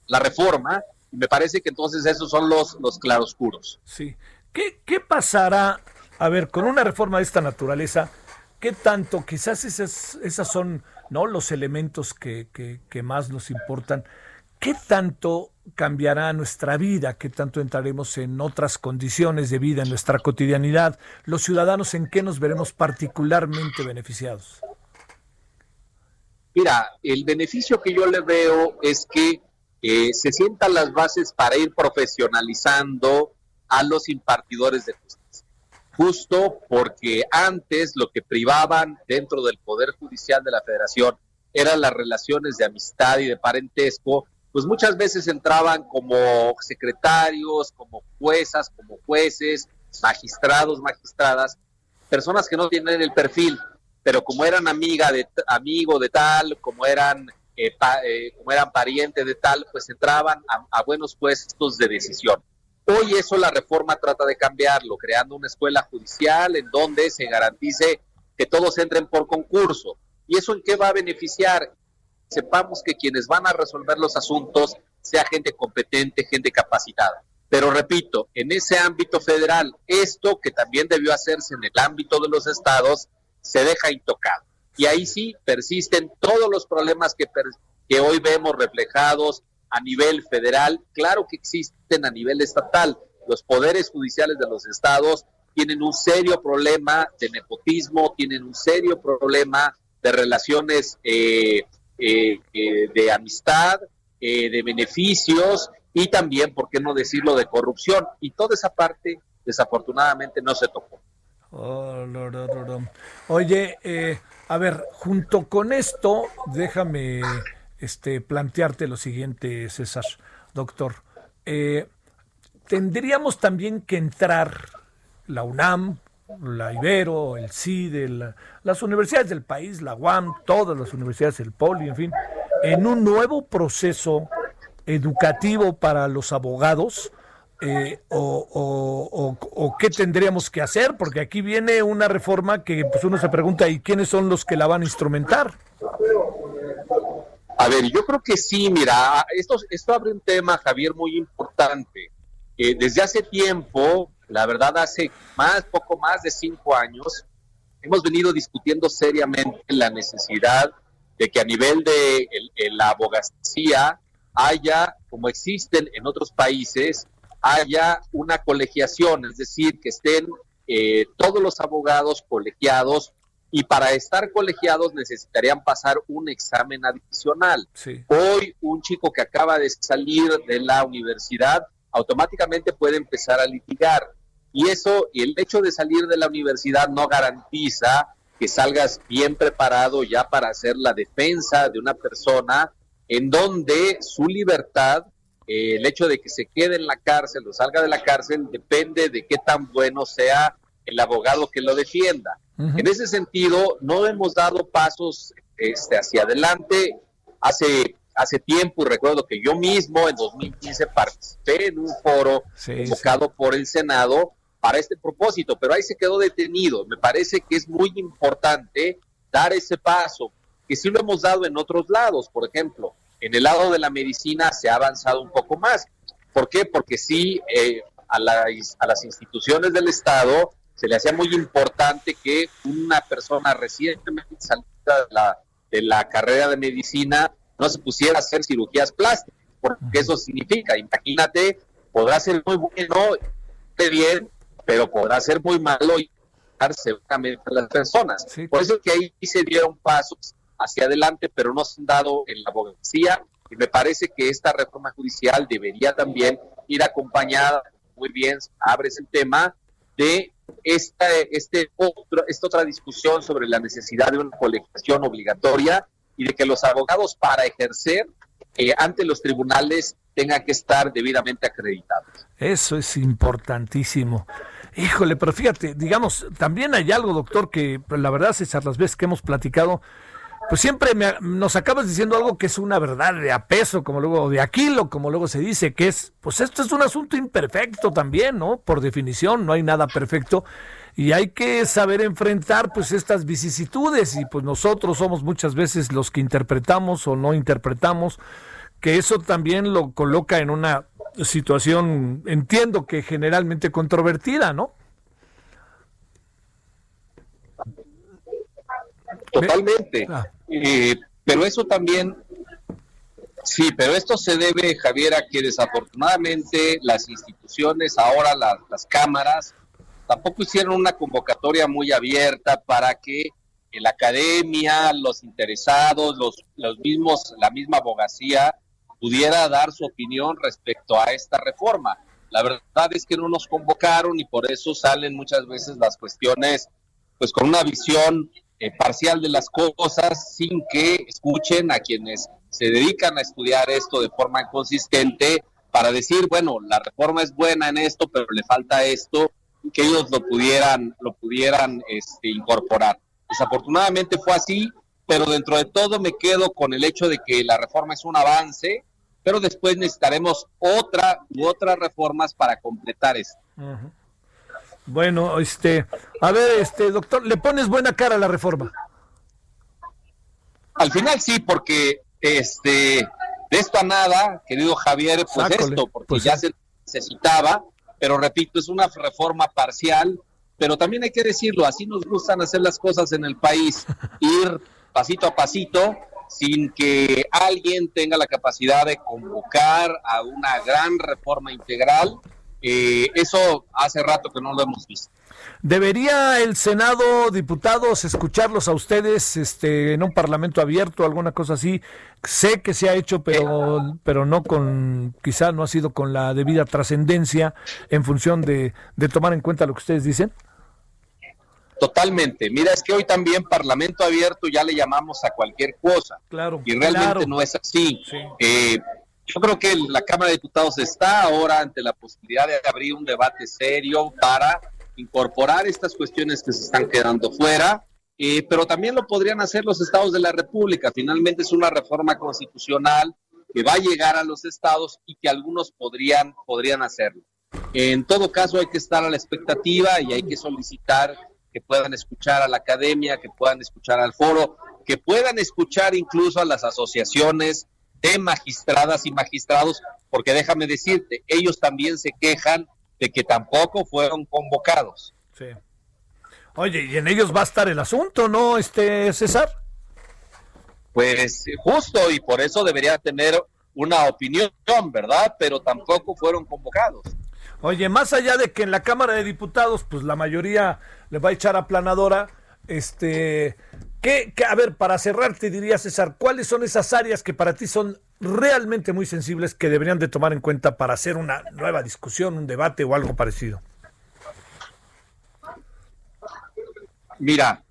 la reforma, y me parece que entonces esos son los, los claroscuros. Sí. ¿Qué, ¿Qué pasará, a ver, con una reforma de esta naturaleza? ¿Qué tanto, quizás esas, esas son ¿no? los elementos que, que, que más nos importan? ¿Qué tanto cambiará nuestra vida? ¿Qué tanto entraremos en otras condiciones de vida en nuestra cotidianidad? ¿Los ciudadanos en qué nos veremos particularmente beneficiados? Mira, el beneficio que yo le veo es que eh, se sientan las bases para ir profesionalizando a los impartidores de justicia. Justo porque antes lo que privaban dentro del Poder Judicial de la Federación eran las relaciones de amistad y de parentesco, pues muchas veces entraban como secretarios, como juezas, como jueces, magistrados, magistradas, personas que no tienen el perfil, pero como eran amiga de amigo de tal, como eran eh, eh, como eran parientes de tal, pues entraban a, buenos puestos de decisión. Hoy eso la reforma trata de cambiarlo, creando una escuela judicial en donde se garantice que todos entren por concurso. ¿Y eso en qué va a beneficiar? Sepamos que quienes van a resolver los asuntos sea gente competente, gente capacitada. Pero repito, en ese ámbito federal, esto que también debió hacerse en el ámbito de los estados, se deja intocado. Y ahí sí persisten todos los problemas que, que hoy vemos reflejados a nivel federal, claro que existen a nivel estatal. Los poderes judiciales de los estados tienen un serio problema de nepotismo, tienen un serio problema de relaciones eh, eh, eh, de amistad, de beneficios y también, ¿por qué no decirlo?, de corrupción. Y toda esa parte, desafortunadamente, no se tocó. Oh, Oye, eh, a ver, junto con esto, déjame este, plantearte lo siguiente, César, doctor. Eh, tendríamos también que entrar la UNAM, la Ibero, el CIDE, la, las universidades del país, la UAM, todas las universidades, el POLI, en fin, en un nuevo proceso educativo para los abogados? Eh, o, qué tendríamos que hacer? Porque aquí viene una reforma que pues uno se pregunta, ¿y quiénes son los que la van a instrumentar? A ver, yo creo que sí, mira, esto, esto abre un tema, Javier, muy importante. Desde hace tiempo, la verdad, hace más, poco más de cinco años, hemos venido discutiendo seriamente la necesidad de que a nivel de el- la abogacía haya, como existen en otros países, haya una colegiación, es decir, que estén eh, todos los abogados colegiados y para estar colegiados necesitarían pasar un examen adicional. Sí. Hoy un chico que acaba de salir de la universidad automáticamente puede empezar a litigar. Y eso, y el hecho de salir de la universidad no garantiza que salgas bien preparado ya para hacer la defensa de una persona en donde su libertad, eh, el hecho de que se quede en la cárcel o salga de la cárcel, depende de qué tan bueno sea el abogado que lo defienda. En ese sentido, no hemos dado pasos este, hacia adelante. Hace, hace tiempo, y recuerdo que yo mismo en 2015 participé en un foro Sí, convocado por el Senado para este propósito, pero ahí se quedó detenido. Me parece que es muy importante dar ese paso, que sí lo hemos dado en otros lados. Por ejemplo, en el lado de la medicina se ha avanzado un poco más. ¿Por qué? Porque sí, eh, a, las- a las instituciones del Estado se le hacía muy importante que una persona recientemente salida de la, de la carrera de medicina no se pusiera a hacer cirugías plásticas, porque eso significa, imagínate, podrá ser muy bueno, bien, pero podrá ser muy malo y seguramente a las personas. Sí. Por eso es que ahí se dieron pasos hacia adelante, pero no se han dado en la abogacía y me parece que esta reforma judicial debería también ir acompañada, muy bien, abres el tema, de esta, este otro, esta otra discusión sobre la necesidad de una colegiación obligatoria y de que los abogados para ejercer eh, ante los tribunales tengan que estar debidamente acreditados. Eso es importantísimo. Híjole, pero fíjate, digamos, también hay algo, doctor, que la verdad, César, las veces que hemos platicado, pues siempre me- nos acabas diciendo algo que es una verdad de a peso, como luego de Aquilo, como luego se dice, que es, pues esto es un asunto imperfecto también, ¿no? Por definición, no hay nada perfecto y hay que saber enfrentar pues estas vicisitudes y pues nosotros somos muchas veces los que interpretamos o no interpretamos, que eso también lo coloca en una situación, entiendo que generalmente controvertida, ¿no? Totalmente. Ah. Eh, pero eso también, sí, pero esto se debe, Javier, a que desafortunadamente las instituciones, ahora las, las cámaras, tampoco hicieron una convocatoria muy abierta para que la academia, los interesados, los, los mismos, la misma abogacía pudiera dar su opinión respecto a esta reforma. La verdad es que no nos convocaron y por eso salen muchas veces las cuestiones pues con una visión eh, parcial de las cosas sin que escuchen a quienes se dedican a estudiar esto de forma consistente para decir, bueno, la reforma es buena en esto, pero le falta esto, que ellos lo pudieran, lo pudieran este, incorporar. Desafortunadamente fue así, pero dentro de todo me quedo con el hecho de que la reforma es un avance, pero después necesitaremos otra u otras reformas para completar esto. Bueno, este, a ver, este doctor, le pones buena cara a la reforma. Al final sí, porque este de esto a nada, querido Javier, pues Sácole, esto, porque pues ya sí. se necesitaba, pero repito, es una reforma parcial, pero también hay que decirlo, así nos gustan hacer las cosas en el país, ir pasito a pasito sin que alguien tenga la capacidad de convocar a una gran reforma integral. Eh, eso hace rato que no lo hemos visto. ¿Debería el Senado, diputados, escucharlos a ustedes este, en un parlamento abierto, alguna cosa así? Sé que se ha hecho, pero, pero no con, quizá no ha sido con la debida trascendencia en función de, de tomar en cuenta lo que ustedes dicen. Totalmente. Mira, es que hoy también Parlamento Abierto ya le llamamos a cualquier cosa. Claro. y realmente claro. no es así. Sí. Eh, yo creo que la Cámara de Diputados está ahora ante la posibilidad de abrir un debate serio para incorporar estas cuestiones que se están quedando fuera eh, pero también lo podrían hacer los estados de la República. Finalmente es una reforma constitucional que va a llegar a los estados y que algunos podrían, podrían hacerlo. En todo caso, hay que estar a la expectativa y hay que solicitar que puedan escuchar a la academia, que puedan escuchar al foro, que puedan escuchar incluso a las asociaciones de magistradas y magistrados, porque déjame decirte, ellos también se quejan de que tampoco fueron convocados. Sí. Oye, y en ellos va a estar el asunto, ¿no, este César? Pues justo, y por eso debería tener una opinión, ¿verdad? Pero tampoco fueron convocados. Oye, más allá de que en la Cámara de Diputados, pues la mayoría le va a echar aplanadora, este, ¿qué, qué- a ver, para cerrar te diría César, ¿cuáles son esas áreas que para ti son realmente muy sensibles que deberían de tomar en cuenta para hacer una nueva discusión, un debate o algo parecido? Mira,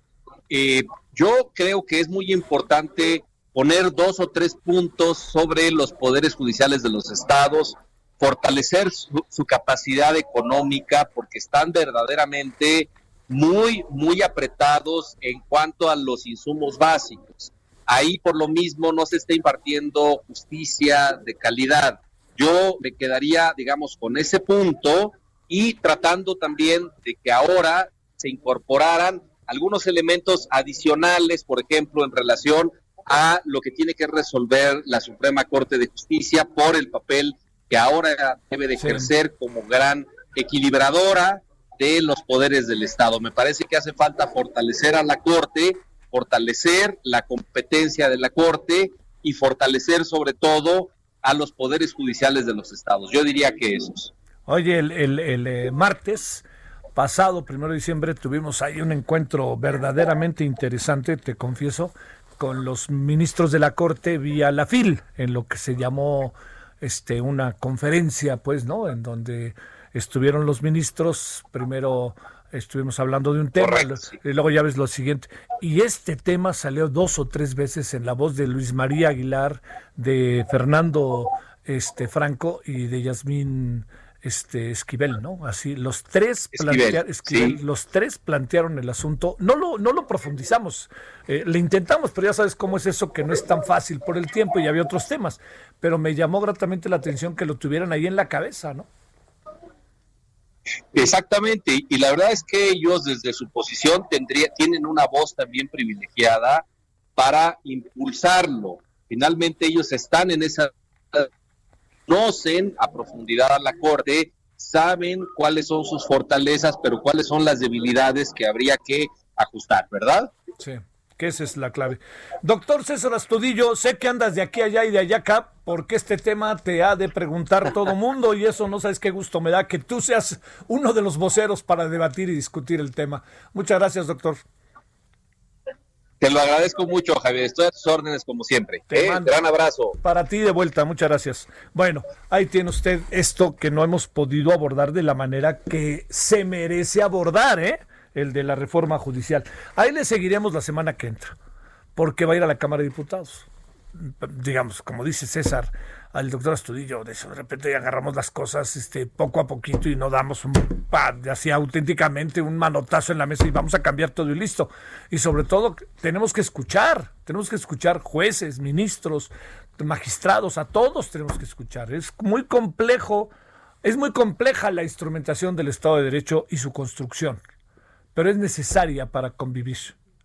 eh, yo creo que es muy importante poner dos o tres puntos sobre los poderes judiciales de los estados, fortalecer su, su capacidad económica, porque están verdaderamente muy, muy apretados en cuanto a los insumos básicos. Ahí por lo mismo no se está impartiendo justicia de calidad. Yo me quedaría, digamos, con ese punto y tratando también de que ahora se incorporaran algunos elementos adicionales, por ejemplo, en relación a lo que tiene que resolver la Suprema Corte de Justicia por el papel que ahora debe de Sí. ejercer como gran equilibradora de los poderes del Estado. Me parece que hace falta fortalecer a la Corte, fortalecer la competencia de la Corte y fortalecer sobre todo a los poderes judiciales de los estados. Yo diría que esos. Oye, el, el- el, eh, martes pasado, primero de diciembre, tuvimos ahí un encuentro verdaderamente interesante, te confieso, con los ministros de la Corte vía la FIL, en lo que se llamó este una conferencia, pues, ¿no? En donde estuvieron los ministros, primero estuvimos hablando de un tema, Correcto, y luego ya ves lo siguiente. Y este tema salió dos o tres veces en la voz de Luis María Aguilar, de Fernando este, Franco y de Yasmín este, Esquivel, ¿no? Así, los tres, Esquivel, plantea- Esquivel, sí. los tres plantearon el asunto. No lo, no lo profundizamos, eh, le intentamos, pero ya sabes cómo es eso, que no es tan fácil por el tiempo y había otros temas. Pero me llamó gratamente la atención que lo tuvieran ahí en la cabeza, ¿no? Exactamente, y la verdad es que ellos desde su posición tendría, tienen una voz también privilegiada para impulsarlo. Finalmente ellos están en esa, conocen a profundidad a la Corte, saben cuáles son sus fortalezas, pero cuáles son las debilidades que habría que ajustar, ¿verdad? Sí, que esa es la clave. Doctor César Astudillo, sé que andas de aquí a allá y de allá acá, porque este tema te ha de preguntar todo mundo y eso no sabes qué gusto me da que tú seas uno de los voceros para debatir y discutir el tema. Muchas gracias, doctor. Te lo agradezco mucho, Javier. Estoy a tus órdenes como siempre. Te ¿eh? mando. Gran abrazo. Para ti de vuelta, muchas gracias. Bueno, ahí tiene usted esto que no hemos podido abordar de la manera que se merece abordar, ¿eh? El de la reforma judicial. Ahí le seguiremos la semana que entra, porque va a ir a la Cámara de Diputados. Digamos, como dice César, al doctor Astudillo, de, eso, de repente agarramos las cosas este, poco a poquito y no damos un, así auténticamente un manotazo en la mesa y vamos a cambiar todo y listo. Y sobre todo tenemos que escuchar, tenemos que escuchar jueces, ministros, magistrados, a todos tenemos que escuchar. Es muy complejo, es muy compleja la instrumentación del Estado de Derecho y su construcción, pero es necesaria para convivir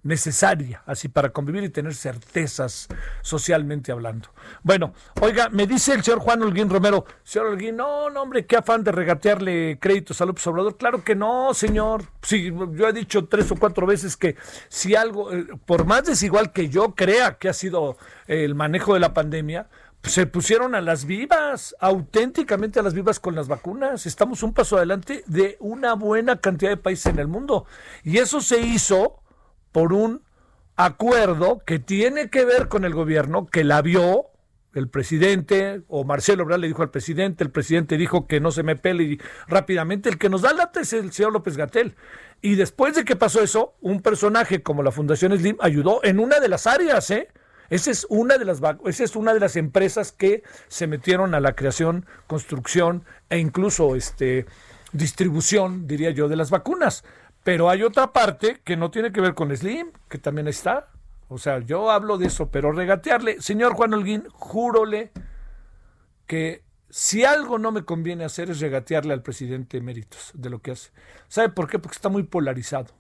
necesaria, así para convivir y tener certezas socialmente hablando. Bueno, oiga, me dice el señor Juan Holguín Romero, señor Holguín, no, no, hombre, qué afán de regatearle créditos a López Obrador. Claro que no, señor. Sí, yo he dicho tres o cuatro veces que si algo, eh, por más desigual que yo crea que ha sido el manejo de la pandemia, se pusieron a las vivas, auténticamente a las vivas con las vacunas. Estamos un paso adelante de una buena cantidad de países en el mundo. Y eso se hizo por un acuerdo que tiene que ver con el gobierno, que la vio el presidente, o Marcelo Obrador le dijo al presidente, el presidente dijo que no se me pele y rápidamente el que nos da lata es el señor López Gatel. Y después de que pasó eso, un personaje como la Fundación Slim ayudó en una de las áreas, ¿eh? Esa es una de las esa es una de las empresas que se metieron a la creación, construcción e incluso este distribución, diría yo, de las vacunas. Pero hay otra parte que no tiene que ver con Slim, que también está. O sea, yo hablo de eso, pero regatearle, señor Juan Holguín, júrole que si algo no me conviene hacer es regatearle al presidente eméritos de lo que hace. ¿Sabe por qué? Porque está muy polarizado.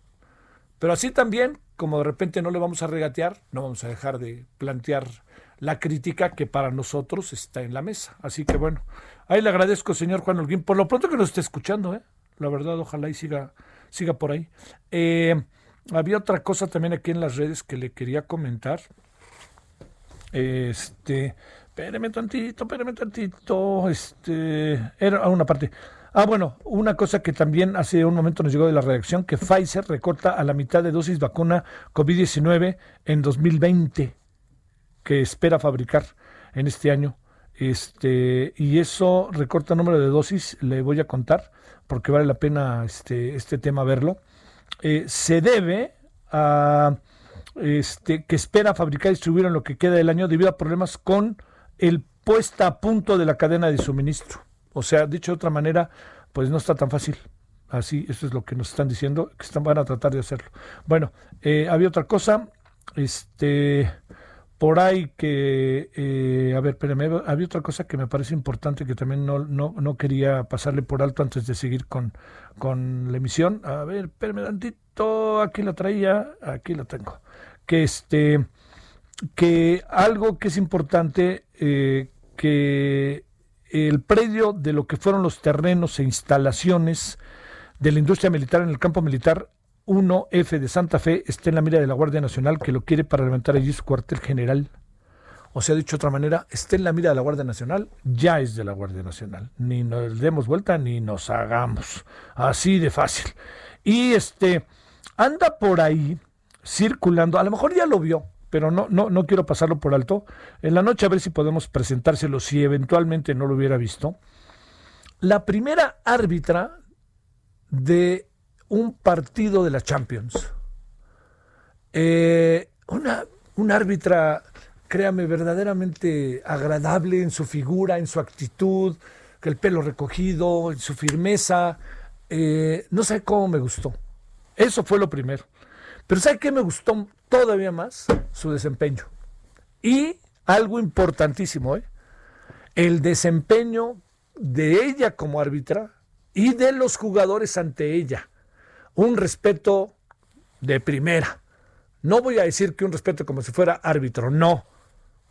Pero así también, como de repente no le vamos a regatear, no vamos a dejar de plantear la crítica que para nosotros está en la mesa. Así que bueno, ahí le agradezco, señor Juan Holguín, por lo pronto que nos esté escuchando, ¿eh? La verdad, ojalá y siga, siga por ahí. Eh, había otra cosa también aquí en las redes que le quería comentar. Este, espérame tantito, espérame tantito. Este, era una parte. Ah, bueno, una cosa que también hace un momento nos llegó de la redacción, que Pfizer recorta a la mitad de dosis vacuna COVID-19 en 2020, que espera fabricar en este año. Este, y eso recorta el número de dosis, le voy a contar, porque vale la pena este, este tema verlo. Eh, se debe a este, que espera fabricar y distribuir en lo que queda del año debido a problemas con el puesta a punto de la cadena de suministro. O sea, dicho de otra manera, pues no está tan fácil. Así, eso es lo que nos están diciendo, que están, van a tratar de hacerlo. Bueno, eh, había otra cosa, este, por ahí que, eh, a ver, espérame, había otra cosa que me parece importante que también no, no, no quería pasarle por alto antes de seguir con, con la emisión. A ver, espérame tantito, aquí lo traía, aquí lo tengo. Que este, que algo que es importante, eh, que el predio de lo que fueron los terrenos e instalaciones de la industria militar en el campo militar 1F de Santa Fe está en la mira de la Guardia Nacional que lo quiere para levantar allí su cuartel general. O sea, dicho de otra manera, está en la mira de la Guardia Nacional, ya es de la Guardia Nacional. Ni nos demos vuelta ni nos hagamos. Así de fácil. Y este, anda por ahí circulando, a lo mejor ya lo vio, pero no, no, no quiero pasarlo por alto. En la noche a ver si podemos presentárselo, si eventualmente no lo hubiera visto. La primera árbitra de un partido de la Champions. Eh, una, una árbitra, créame, verdaderamente agradable en su figura, en su actitud, el pelo recogido, en su firmeza. Eh, no sé cómo me gustó. Eso fue lo primero. Pero ¿sabe qué me gustó todavía más? Su desempeño. Y algo importantísimo, ¿eh? el desempeño de ella como árbitra y de los jugadores ante ella. Un respeto de primera. No voy a decir que un respeto como si fuera árbitro, no,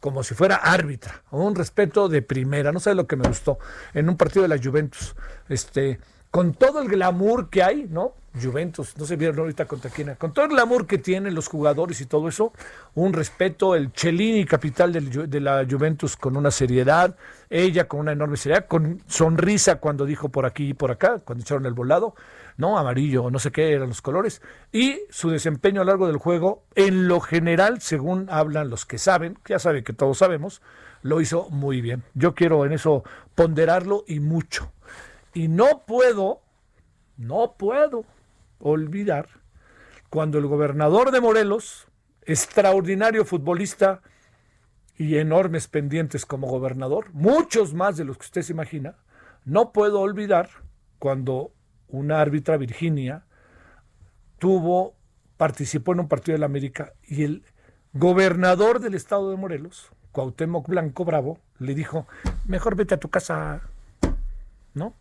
como si fuera árbitra. Un respeto de primera. No sé lo que me gustó en un partido de la Juventus. Este, con todo el glamour que hay, ¿no? Juventus, no se vieron ahorita contra quién, con todo el glamour que tienen los jugadores y todo eso, un respeto, el Cellini, capital de la Juventus, con una seriedad, ella con una enorme seriedad, con sonrisa cuando dijo por aquí y por acá, cuando echaron el volado, no, amarillo, no sé qué eran los colores, y su desempeño a lo largo del juego, en lo general, según hablan los que saben, ya saben que todos sabemos, lo hizo muy bien. Yo quiero en eso ponderarlo y mucho. Y no puedo, no puedo olvidar cuando el gobernador de Morelos, extraordinario futbolista y enormes pendientes como gobernador, muchos más de los que usted se imagina, no puedo olvidar cuando una árbitra Virginia tuvo, participó en un partido de la América y el gobernador del estado de Morelos, Cuauhtémoc Blanco Bravo, le dijo, mejor vete a tu casa, ¿no?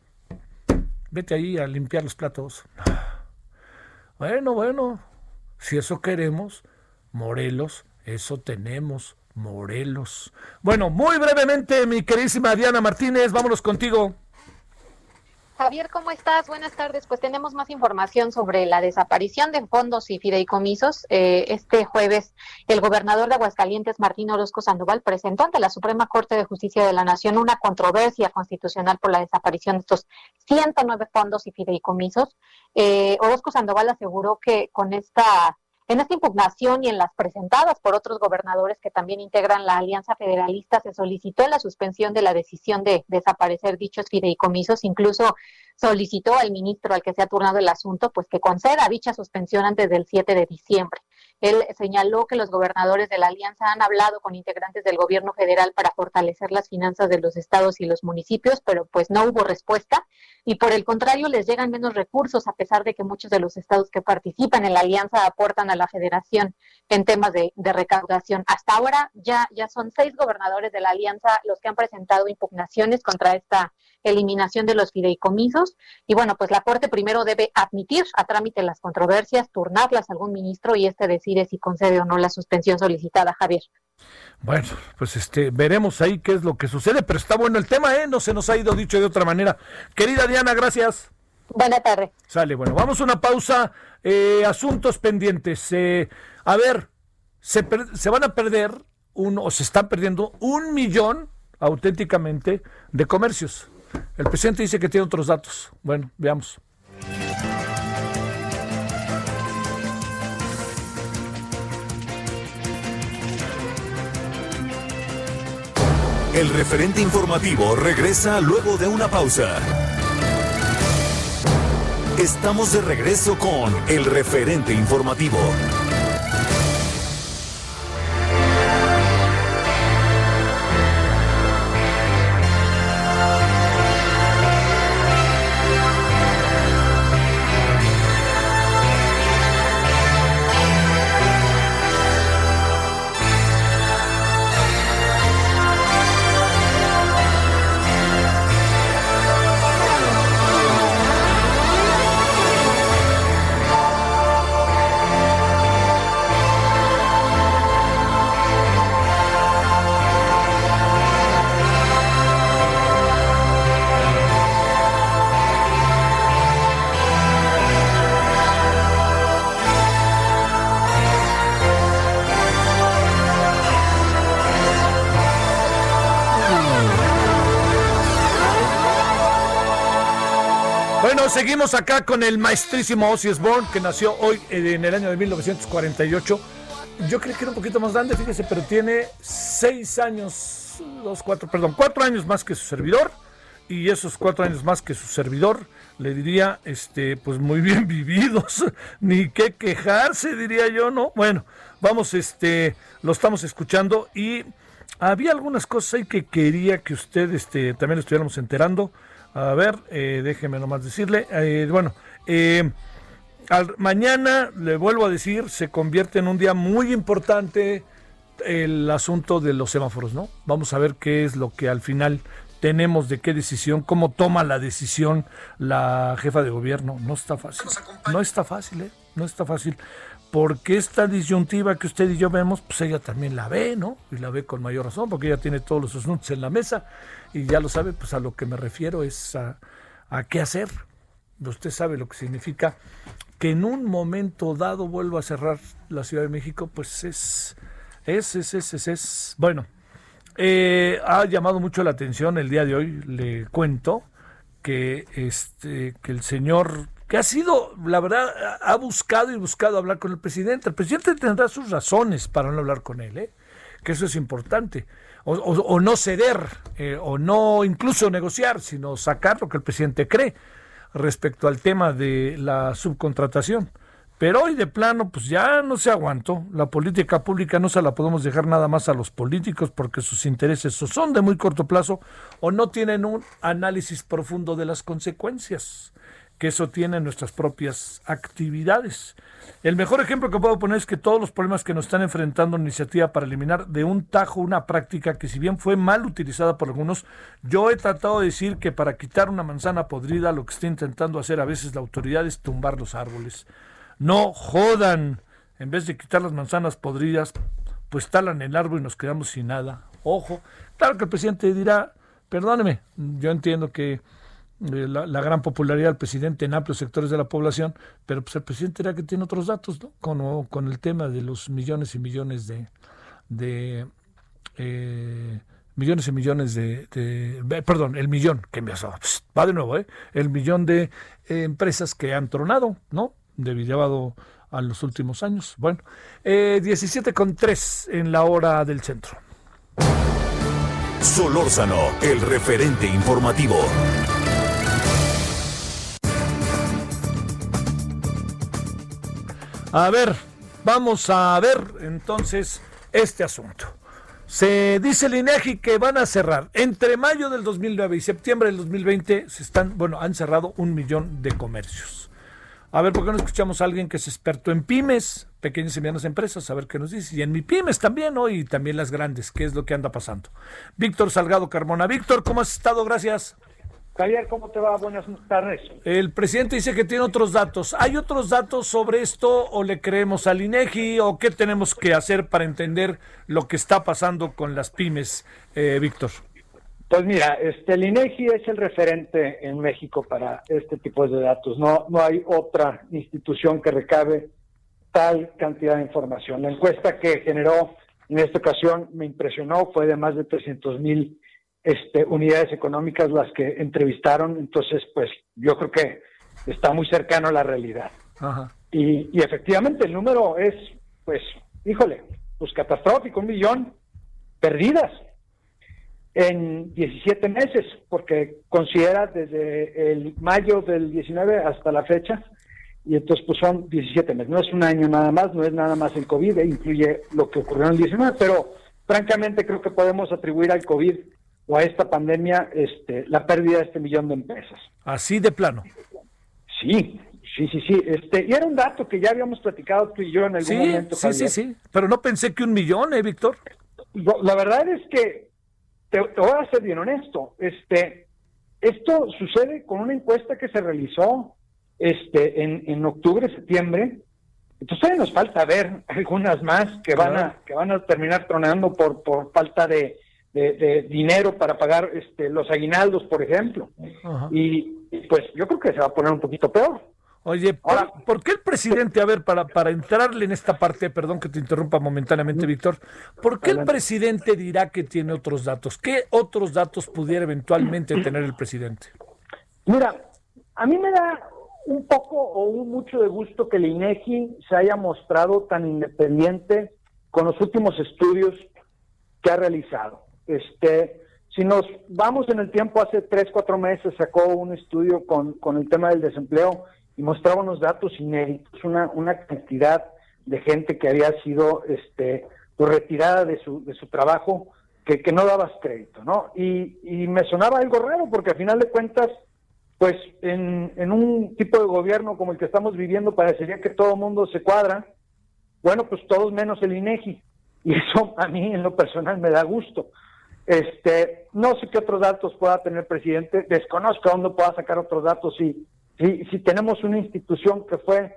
Vete ahí a limpiar los platos. Bueno, bueno, si eso queremos, Morelos, eso tenemos, Morelos. Bueno, muy brevemente, mi queridísima Diana Martínez, vámonos contigo. Javier, ¿cómo estás? Buenas tardes. Pues tenemos más información sobre la desaparición de fondos y fideicomisos. Eh, este jueves, el gobernador de Aguascalientes, Martín Orozco Sandoval, presentó ante la Suprema Corte de Justicia de la Nación una controversia constitucional por la desaparición de estos 109 fondos y fideicomisos. Eh, Orozco Sandoval aseguró que con esta en esta impugnación y en las presentadas por otros gobernadores que también integran la Alianza Federalista, se solicitó la suspensión de la decisión de desaparecer dichos fideicomisos. Incluso solicitó al ministro al que se ha turnado el asunto, pues que conceda dicha suspensión antes del 7 de diciembre. Él señaló que los gobernadores de la alianza han hablado con integrantes del gobierno federal para fortalecer las finanzas de los estados y los municipios, pero pues no hubo respuesta y por el contrario les llegan menos recursos a pesar de que muchos de los estados que participan en la alianza aportan a la federación en temas de, recaudación. Hasta ahora ya, ya son seis gobernadores de la alianza los que han presentado impugnaciones contra esta eliminación de los fideicomisos. Y bueno, pues la Corte primero debe admitir a trámite las controversias, turnarlas a algún ministro y este decide si concede o no la suspensión solicitada, Javier. Bueno, pues este, veremos ahí qué es lo que sucede, pero está bueno el tema, ¿eh? No se nos ha ido dicho de otra manera. Querida Diana, gracias. Buena tarde. Sale, bueno, vamos a una pausa. Eh, asuntos pendientes. Eh, a ver, se, per- se van a perder, un, o se están perdiendo un millón auténticamente de comercios. El presidente dice que tiene otros datos. Bueno, veamos. El referente informativo regresa luego de una pausa. Estamos de regreso con el referente informativo. Seguimos acá con el maestrísimo Ozzy Osbourne, que nació hoy eh, en el año de 1948. Yo creí que era un poquito más grande, fíjese, pero tiene seis años, dos, cuatro, perdón, cuatro años más que su servidor. Y esos cuatro años más que su servidor, le diría, este, pues muy bien vividos. Ni qué quejarse, diría yo, ¿no? Bueno, vamos, este, lo estamos escuchando y había algunas cosas ahí que quería que usted, este, también lo estuviéramos enterando. A ver, eh, déjeme nomás decirle. eh, bueno, eh, al- mañana, le vuelvo a decir, se convierte en un día muy importante el asunto de los semáforos, ¿no? Vamos a ver qué es lo que al final tenemos de qué decisión, cómo toma la decisión la jefa de gobierno. No está fácil. No está fácil, ¿eh? No está fácil. Porque esta disyuntiva que usted y yo vemos, pues ella también la ve, ¿no? Y la ve con mayor razón, porque ella tiene todos los asuntos en la mesa. Y ya lo sabe, pues a lo que me refiero es a, a qué hacer. Usted sabe lo que significa que en un momento dado vuelva a cerrar la Ciudad de México, pues es, es, es, es, es, es- bueno, eh, ha llamado mucho la atención el día de hoy, le cuento, que este, que el señor, que ha sido, la verdad, ha buscado y buscado hablar con el presidente. El presidente tendrá sus razones para no hablar con él, ¿eh? que eso es importante. O, o- o no ceder, eh, o no incluso negociar, sino sacar lo que el presidente cree respecto al tema de la subcontratación. Pero hoy de plano, pues ya no se aguantó. La política pública no se la podemos dejar nada más a los políticos porque sus intereses o son de muy corto plazo o no tienen un análisis profundo de las consecuencias que eso tiene en nuestras propias actividades. El mejor ejemplo que puedo poner es que todos los problemas que nos están enfrentando en iniciativa para eliminar de un tajo una práctica que si bien fue mal utilizada por algunos, yo he tratado de decir que para quitar una manzana podrida lo que está intentando hacer a veces la autoridad es tumbar los árboles. No jodan. En vez de quitar las manzanas podridas, pues talan el árbol y nos quedamos sin nada. Ojo. Claro que el presidente dirá, perdóneme, yo entiendo que la, la gran popularidad del presidente en amplios sectores de la población, pero pues el presidente era que tiene otros datos, ¿no? Con, con el tema de los millones y millones de, eh, millones y millones de, eh, perdón, el millón que me va de nuevo, ¿eh? El millón de eh, empresas que han tronado, ¿no? Debido a los últimos años. Bueno, eh, 17 con 3 en la hora del centro. Solórzano, el referente informativo. A ver, Vamos a ver entonces este asunto. Se dice el INEGI que van a cerrar entre mayo del 2009 y septiembre del 2020 se están, bueno, han cerrado un millón de comercios. A ver, ¿por qué no escuchamos a alguien que es experto en pymes, pequeñas y medianas empresas? A ver qué nos dice. Y en mi pymes también, ¿no? Y también las grandes, ¿qué es lo que anda pasando? Víctor Salgado Carmona. Víctor, ¿cómo has estado? Gracias. Javier, ¿cómo te va? Buenas tardes. El presidente dice que tiene otros datos. ¿Hay otros datos sobre esto o le creemos al INEGI o qué tenemos que hacer para entender lo que está pasando con las pymes, eh, Víctor? Pues mira, este, el INEGI es el referente en México para este tipo de datos. No, no hay otra institución que recabe tal cantidad de información. La encuesta que generó en esta ocasión me impresionó, fue de más de 300 mil este, unidades económicas las que entrevistaron, entonces pues yo creo que está muy cercano a la realidad. Ajá. Y, y efectivamente el número es, pues, híjole, pues catastrófico, un millón perdidas en 17 meses, porque considera desde el mayo del 19 hasta la fecha, y entonces pues son 17 meses, no es un año nada más, no es nada más el COVID, eh, incluye lo que ocurrió en el 19, pero francamente creo que podemos atribuir al COVID o a esta pandemia este, la pérdida de este millón de empresas. Así de plano. Sí, sí, sí, sí. Este, y era un dato que ya habíamos platicado tú y yo en algún Sí, momento. sí, sí, Javier. sí. Pero no pensé que un millón, ¿eh, Víctor? La verdad es que te, te voy a ser bien honesto. Este, esto sucede con una encuesta que se realizó este, en, en octubre, septiembre. Entonces nos falta ver algunas más que van a que van a terminar tronando por por falta de, de- de dinero para pagar este, los aguinaldos, por ejemplo. Ajá. Y pues yo creo que se va a poner un poquito peor. Oye, ¿por, Ahora- por qué el presidente, a ver, para, para entrarle en esta parte, perdón que te interrumpa momentáneamente, Víctor, ¿por qué el presidente dirá que tiene otros datos? ¿Qué otros datos pudiera eventualmente tener el presidente? Mira, a mí me da un poco o un mucho de gusto que el INEGI se haya mostrado tan independiente con los últimos estudios que ha realizado. Este, si nos vamos en el tiempo, hace tres, cuatro meses sacó un estudio con, con el tema del desempleo y mostraba unos datos inéditos, una, una cantidad de gente que había sido este, pues, retirada de su, de su trabajo que, que no dabas crédito, ¿no? Y, y me sonaba algo raro porque al final de cuentas, pues en, en un tipo de gobierno como el que estamos viviendo parecería que todo el mundo se cuadra. Bueno, pues todos menos el INEGI. Y eso a mí en lo personal me da gusto. Este, no sé qué otros datos pueda tener el presidente, desconozco dónde pueda sacar otros datos. Si, si, si tenemos una institución que fue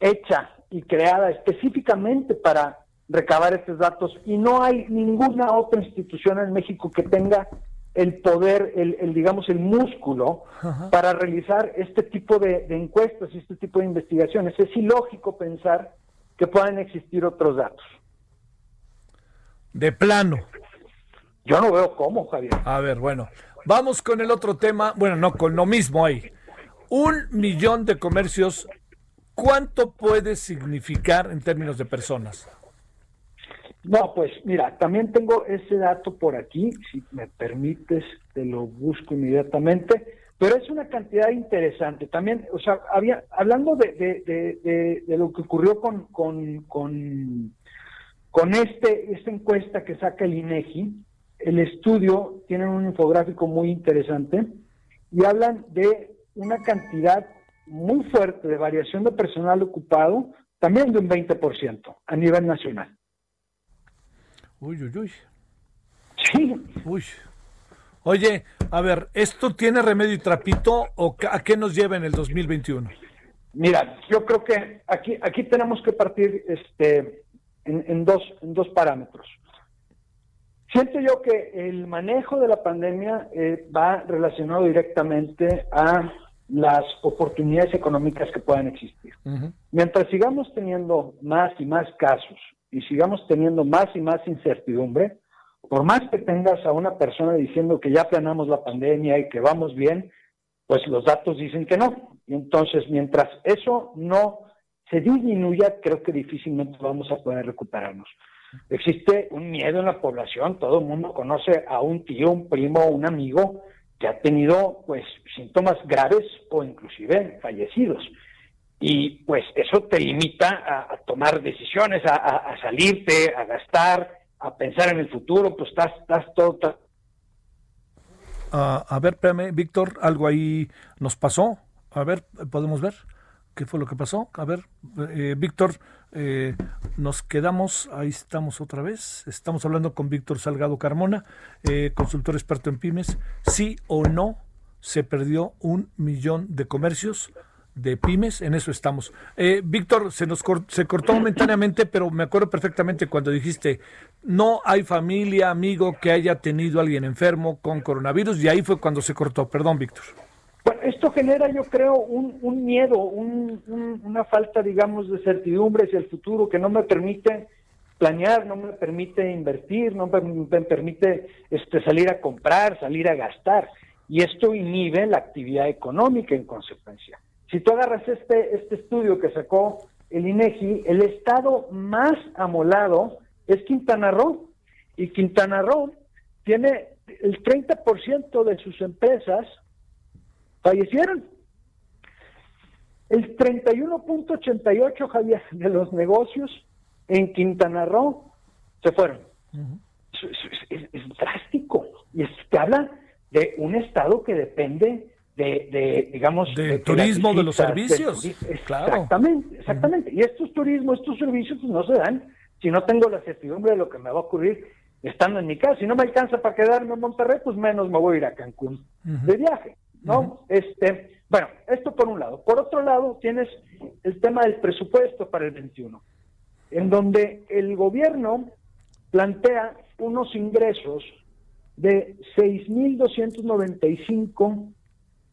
hecha y creada específicamente para recabar estos datos y no hay ninguna otra institución en México que tenga el poder, el, el, digamos, el músculo para realizar este tipo de, de encuestas y este tipo de investigaciones. Es ilógico pensar que puedan existir otros datos. De plano. Yo no veo cómo, Javier. A ver, bueno, vamos con el otro tema. Bueno, no, con lo mismo ahí. Un millón de comercios, ¿cuánto puede significar en términos de personas? No, pues mira, también tengo ese dato por aquí, si me permites, te lo busco inmediatamente, pero es una cantidad interesante. También, o sea, había, hablando de, de, de, de, de lo que ocurrió con, con, con, con este, esta encuesta que saca el INEGI, el estudio tiene un infográfico muy interesante y hablan de una cantidad muy fuerte de variación de personal ocupado, también de un 20% a nivel nacional. Uy, uy, uy. Sí, Uy. Oye, a ver, ¿esto tiene remedio y trapito o a qué nos lleva en el 2021? Mira, yo creo que aquí, aquí tenemos que partir este, en, en dos, en dos parámetros. Siento yo que el manejo de la pandemia eh, va relacionado directamente a las oportunidades económicas que puedan existir. Mientras sigamos teniendo más y más casos y sigamos teniendo más y más incertidumbre, por más que tengas a una persona diciendo que ya planamos la pandemia y que vamos bien, pues los datos dicen que no. Y entonces, mientras eso no se disminuya, creo que difícilmente vamos a poder recuperarnos. Existe un miedo en la población, todo el mundo conoce a un tío, un primo, un amigo que ha tenido pues síntomas graves o inclusive fallecidos. y pues eso te limita a, tomar decisiones, a, salirte, a gastar, a pensar en el futuro, pues estás, estás todo... a ver, espérame, Víctor, algo ahí nos pasó. A ver, ¿podemos ver qué fue lo que pasó? A ver, eh, Víctor, eh, nos quedamos, ahí estamos otra vez. Estamos hablando con Víctor Salgado Carmona, eh, consultor experto en pymes. ¿Sí o no se perdió un millón de comercios? de pymes, en eso estamos. Eh, Víctor, se nos se cortó momentáneamente, pero me acuerdo perfectamente cuando dijiste, no hay familia, amigo que haya tenido a alguien enfermo con coronavirus, y ahí fue cuando se cortó. Perdón, Víctor. Bueno, esto genera, yo creo, un, un miedo, un- un- una falta, digamos, de certidumbre hacia el futuro que no me permite planear, no me permite invertir, no me, permite este, salir a comprar, salir a gastar. Y esto inhibe la actividad económica en consecuencia. Si tú agarras este, este estudio que sacó el INEGI, el estado más amolado es Quintana Roo. Y Quintana Roo tiene el 30% de sus empresas fallecieron. El 31.88, Javier, de los negocios en Quintana Roo se fueron. Es, es- es- es drástico. Y es, te habla de un estado que depende de, de, digamos, De de, que turismo, de los servicios. Claro. Exactamente, exactamente. Y estos turismos, estos servicios, pues no se dan si no tengo la certidumbre de lo que me va a ocurrir estando en mi casa. Si no me alcanza para quedarme en Monterrey, pues menos me voy a ir a Cancún de viaje, ¿no? Este, bueno, esto por un lado. Por otro lado, tienes el tema del presupuesto para el 21, en donde el gobierno plantea unos ingresos de 6.295,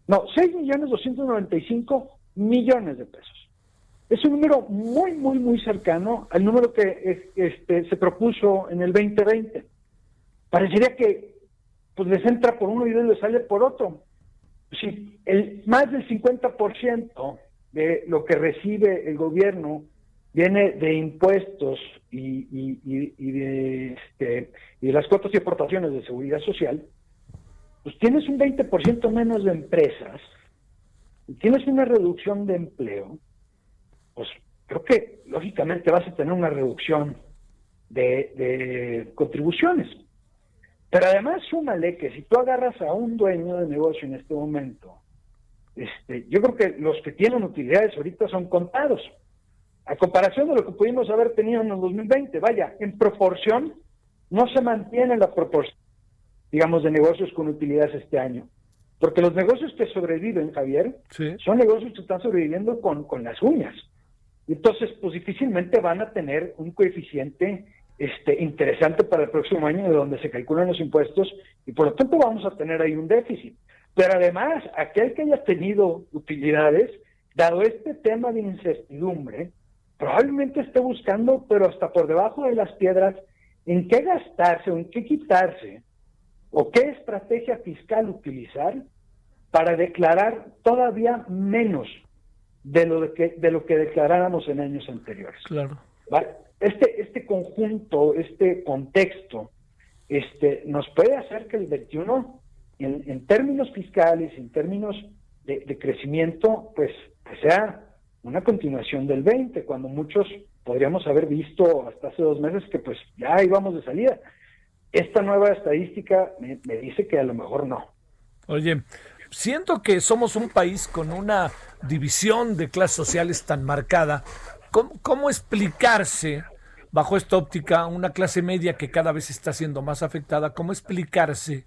no, 6.295 millones de pesos. Es un número muy, muy, muy cercano al número que eh, este, se propuso en el 2020. Parecería que pues les entra por uno y les sale por otro. Si el, más del 50% de lo que recibe el gobierno viene de impuestos y, y- y- y de, este, de las cuotas y aportaciones de seguridad social, pues tienes un 20% menos de empresas, y tienes una reducción de empleo, pues creo que lógicamente vas a tener una reducción de, de contribuciones. Pero además súmale que si tú agarras a un dueño de negocio en este momento, este, yo creo que los que tienen utilidades ahorita son contados. A comparación de lo que pudimos haber tenido en el 2020, vaya, en proporción no se mantiene la proporción, digamos, de negocios con utilidades este año. Porque los negocios que sobreviven, Javier, Sí. son negocios que están sobreviviendo con, con las uñas. Entonces, pues difícilmente van a tener un coeficiente este, interesante para el próximo año de donde se calculan los impuestos y por lo tanto vamos a tener ahí un déficit. Pero además, aquel que haya tenido utilidades, dado este tema de incertidumbre, probablemente esté buscando, pero hasta por debajo de las piedras, en qué gastarse o en qué quitarse o qué estrategia fiscal utilizar para declarar todavía menos de lo de que de lo que declaráramos en años anteriores. Claro. Este este conjunto, este contexto, este nos puede hacer que el 21 en, en términos fiscales, en términos de, crecimiento, pues que sea una continuación del 20, cuando muchos podríamos haber visto hasta hace dos meses que pues ya íbamos de salida. Esta nueva estadística me dice que a lo mejor no. Oye, siento que somos un país con una división de clases sociales tan marcada. ¿Cómo, cómo explicarse, bajo esta óptica, una clase media que cada vez está siendo más afectada? ¿Cómo explicarse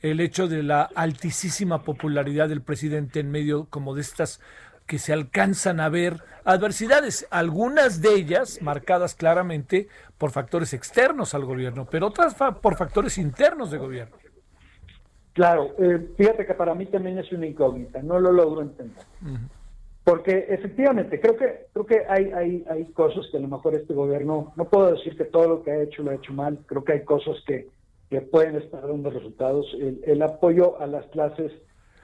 el hecho de la altísima popularidad del presidente en medio como de estas que se alcanzan a ver adversidades, algunas de ellas marcadas claramente por factores externos al gobierno, pero otras fa- por factores internos de gobierno? Claro, eh, fíjate que para mí también es una incógnita, no lo logro entender. Porque efectivamente, creo que creo que hay, hay, hay cosas que a lo mejor este gobierno, no puedo decir que todo lo que ha hecho lo ha hecho mal, creo que hay cosas que, que pueden estar dando resultados. El, el apoyo a las clases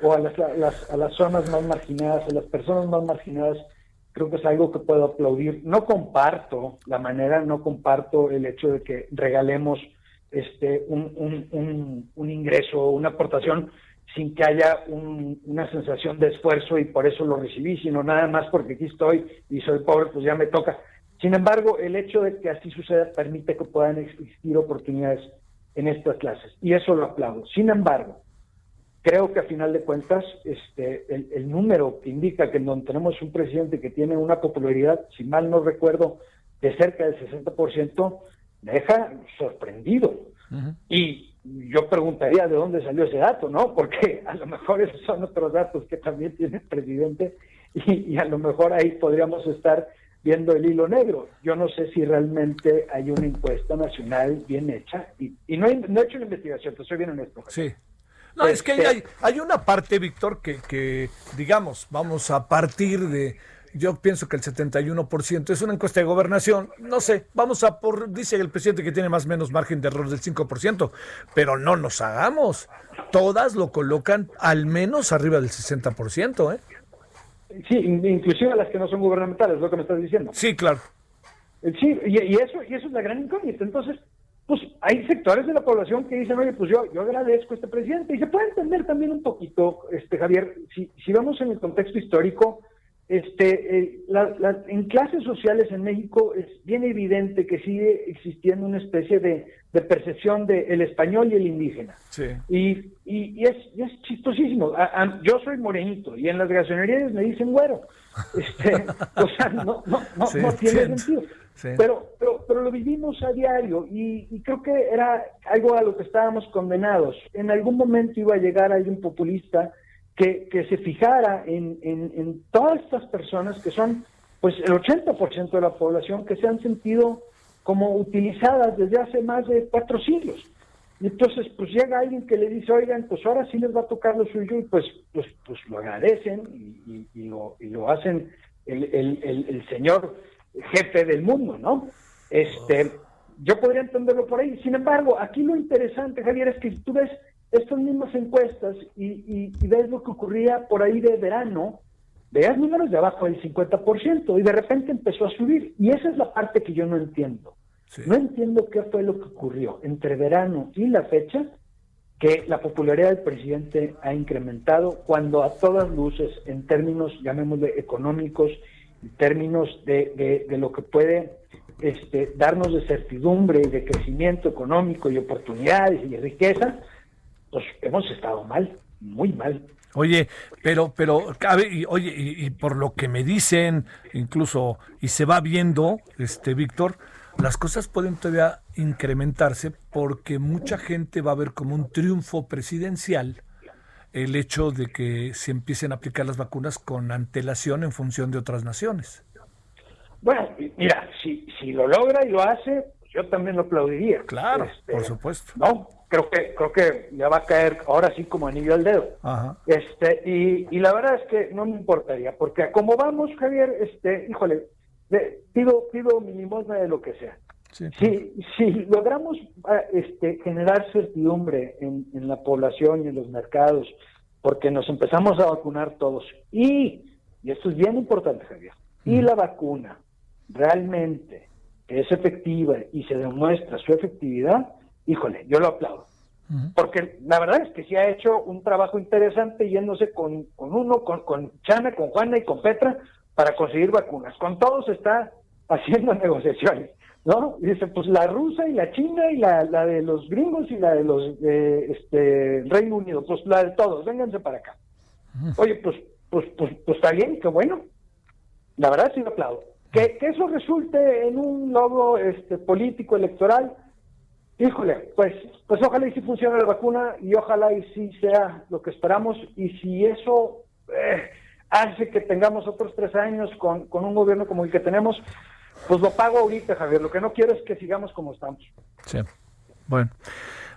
o a las, las, a las zonas más marginadas, a las personas más marginadas, creo que es algo que puedo aplaudir. No comparto la manera, no comparto el hecho de que regalemos este un, un, un, un ingreso, una aportación sin que haya un- una sensación de esfuerzo y por eso lo recibí, sino nada más porque aquí estoy y soy pobre, pues ya me toca. Sin embargo, el hecho de que así suceda permite que puedan existir oportunidades en estas clases y eso lo aplaudo. Sin embargo, creo que a final de cuentas este, el, el número que indica que donde tenemos un presidente que tiene una popularidad, si mal no recuerdo, de cerca del 60%, me deja sorprendido. Y yo preguntaría de dónde salió ese dato, ¿no? Porque a lo mejor esos son otros datos que también tiene el presidente y, y a lo mejor ahí podríamos estar viendo el hilo negro. Yo no sé si realmente hay una encuesta nacional bien hecha y, y no, he, no he hecho una investigación, te soy bien honesto. Sí. No, es que hay, hay, hay una parte, Víctor, que, que, digamos, vamos a partir de, yo pienso que el 71% es una encuesta de gobernación, no sé, vamos a por, dice el presidente que tiene más o menos margen de error del 5%, pero no nos hagamos, todas lo colocan al menos arriba del 60%, ¿eh? Sí, in- inclusive las que no son gubernamentales, es lo que me estás diciendo. Sí, claro. Eh, Sí, y, y eso y eso es la gran incógnita. Entonces, pues hay sectores de la población que dicen, oye, pues yo, yo agradezco a este presidente. Y se puede entender también un poquito, este Javier, si, si vamos en el contexto histórico, este, eh, la- la- en clases sociales en México es bien evidente que sigue existiendo una especie de, de percepción del el español y el indígena. Sí. Y, y, y es, y es chistosísimo. A- a- yo soy morenito y en las gasolinerías me dicen güero. Este, o sea, no, no, no, Sí, no tiene sentido. Pero, pero, pero lo vivimos a diario y, y creo que era algo a lo que estábamos condenados. En algún momento iba a llegar alguien populista que, que se fijara en, en, en todas estas personas que son pues el 80% de la población que se han sentido como utilizadas desde hace más de cuatro siglos. Y entonces, pues llega alguien que le dice, oigan, pues ahora sí les va a tocar lo suyo, y pues, pues, pues lo agradecen y, y- y lo, y lo hacen el, el, el, el señor jefe del mundo, ¿no? Este, yo podría entenderlo por ahí. Sin embargo, aquí lo interesante, Javier, es que tú ves estas mismas encuestas y, y, y ves lo que ocurría por ahí de verano, veas números de abajo del 50% y de repente empezó a subir. Y esa es la parte que yo no entiendo. No entiendo qué fue lo que ocurrió entre verano y la fecha que la popularidad del presidente ha incrementado cuando a todas luces, en términos, llamémosle, económicos, en términos de, de- de lo que puede este, darnos de certidumbre y de crecimiento económico y oportunidades y riqueza, pues hemos estado mal, muy mal. Oye, pero, pero, y, oye, y, y por lo que me dicen, incluso, y se va viendo, este, Víctor, las cosas pueden todavía incrementarse porque mucha gente va a ver como un triunfo presidencial el hecho de que se empiecen a aplicar las vacunas con antelación en función de otras naciones. Bueno, mira, si, si lo logra y lo hace, yo también lo aplaudiría. Claro, Este, por supuesto. No, creo que creo que le va a caer ahora sí como anillo al dedo. Ajá. Este y, y la verdad es que no me importaría, porque como vamos, Javier, este, híjole, pido pido mi limosna de lo que sea. Sí. Si, si logramos ah, este, generar certidumbre en, en la población y en los mercados, porque nos empezamos a vacunar todos, y, y esto es bien importante, Javier, y la vacuna realmente es efectiva y se demuestra su efectividad, híjole, yo lo aplaudo. Porque la verdad es que sí ha hecho un trabajo interesante yéndose con, con uno, con, con Chana, con Juana y con Petra para conseguir vacunas. Con todos está haciendo negociaciones, ¿no? Y dice, pues la rusa y la china y la, la de los gringos y la de los este, Reino Unido, pues la de todos, vénganse para acá. Oye, pues, pues, pues, pues está bien, qué bueno. La verdad sí lo aplaudo. Que, que eso resulte en un logro este, político, electoral, híjole, pues, pues ojalá y sí funcione la vacuna y ojalá y sí sea lo que esperamos y si eso eh, hace que tengamos otros tres años con, con un gobierno como el que tenemos, pues lo pago ahorita, Javier. Lo que no quiero es que sigamos como estamos. Sí. Bueno.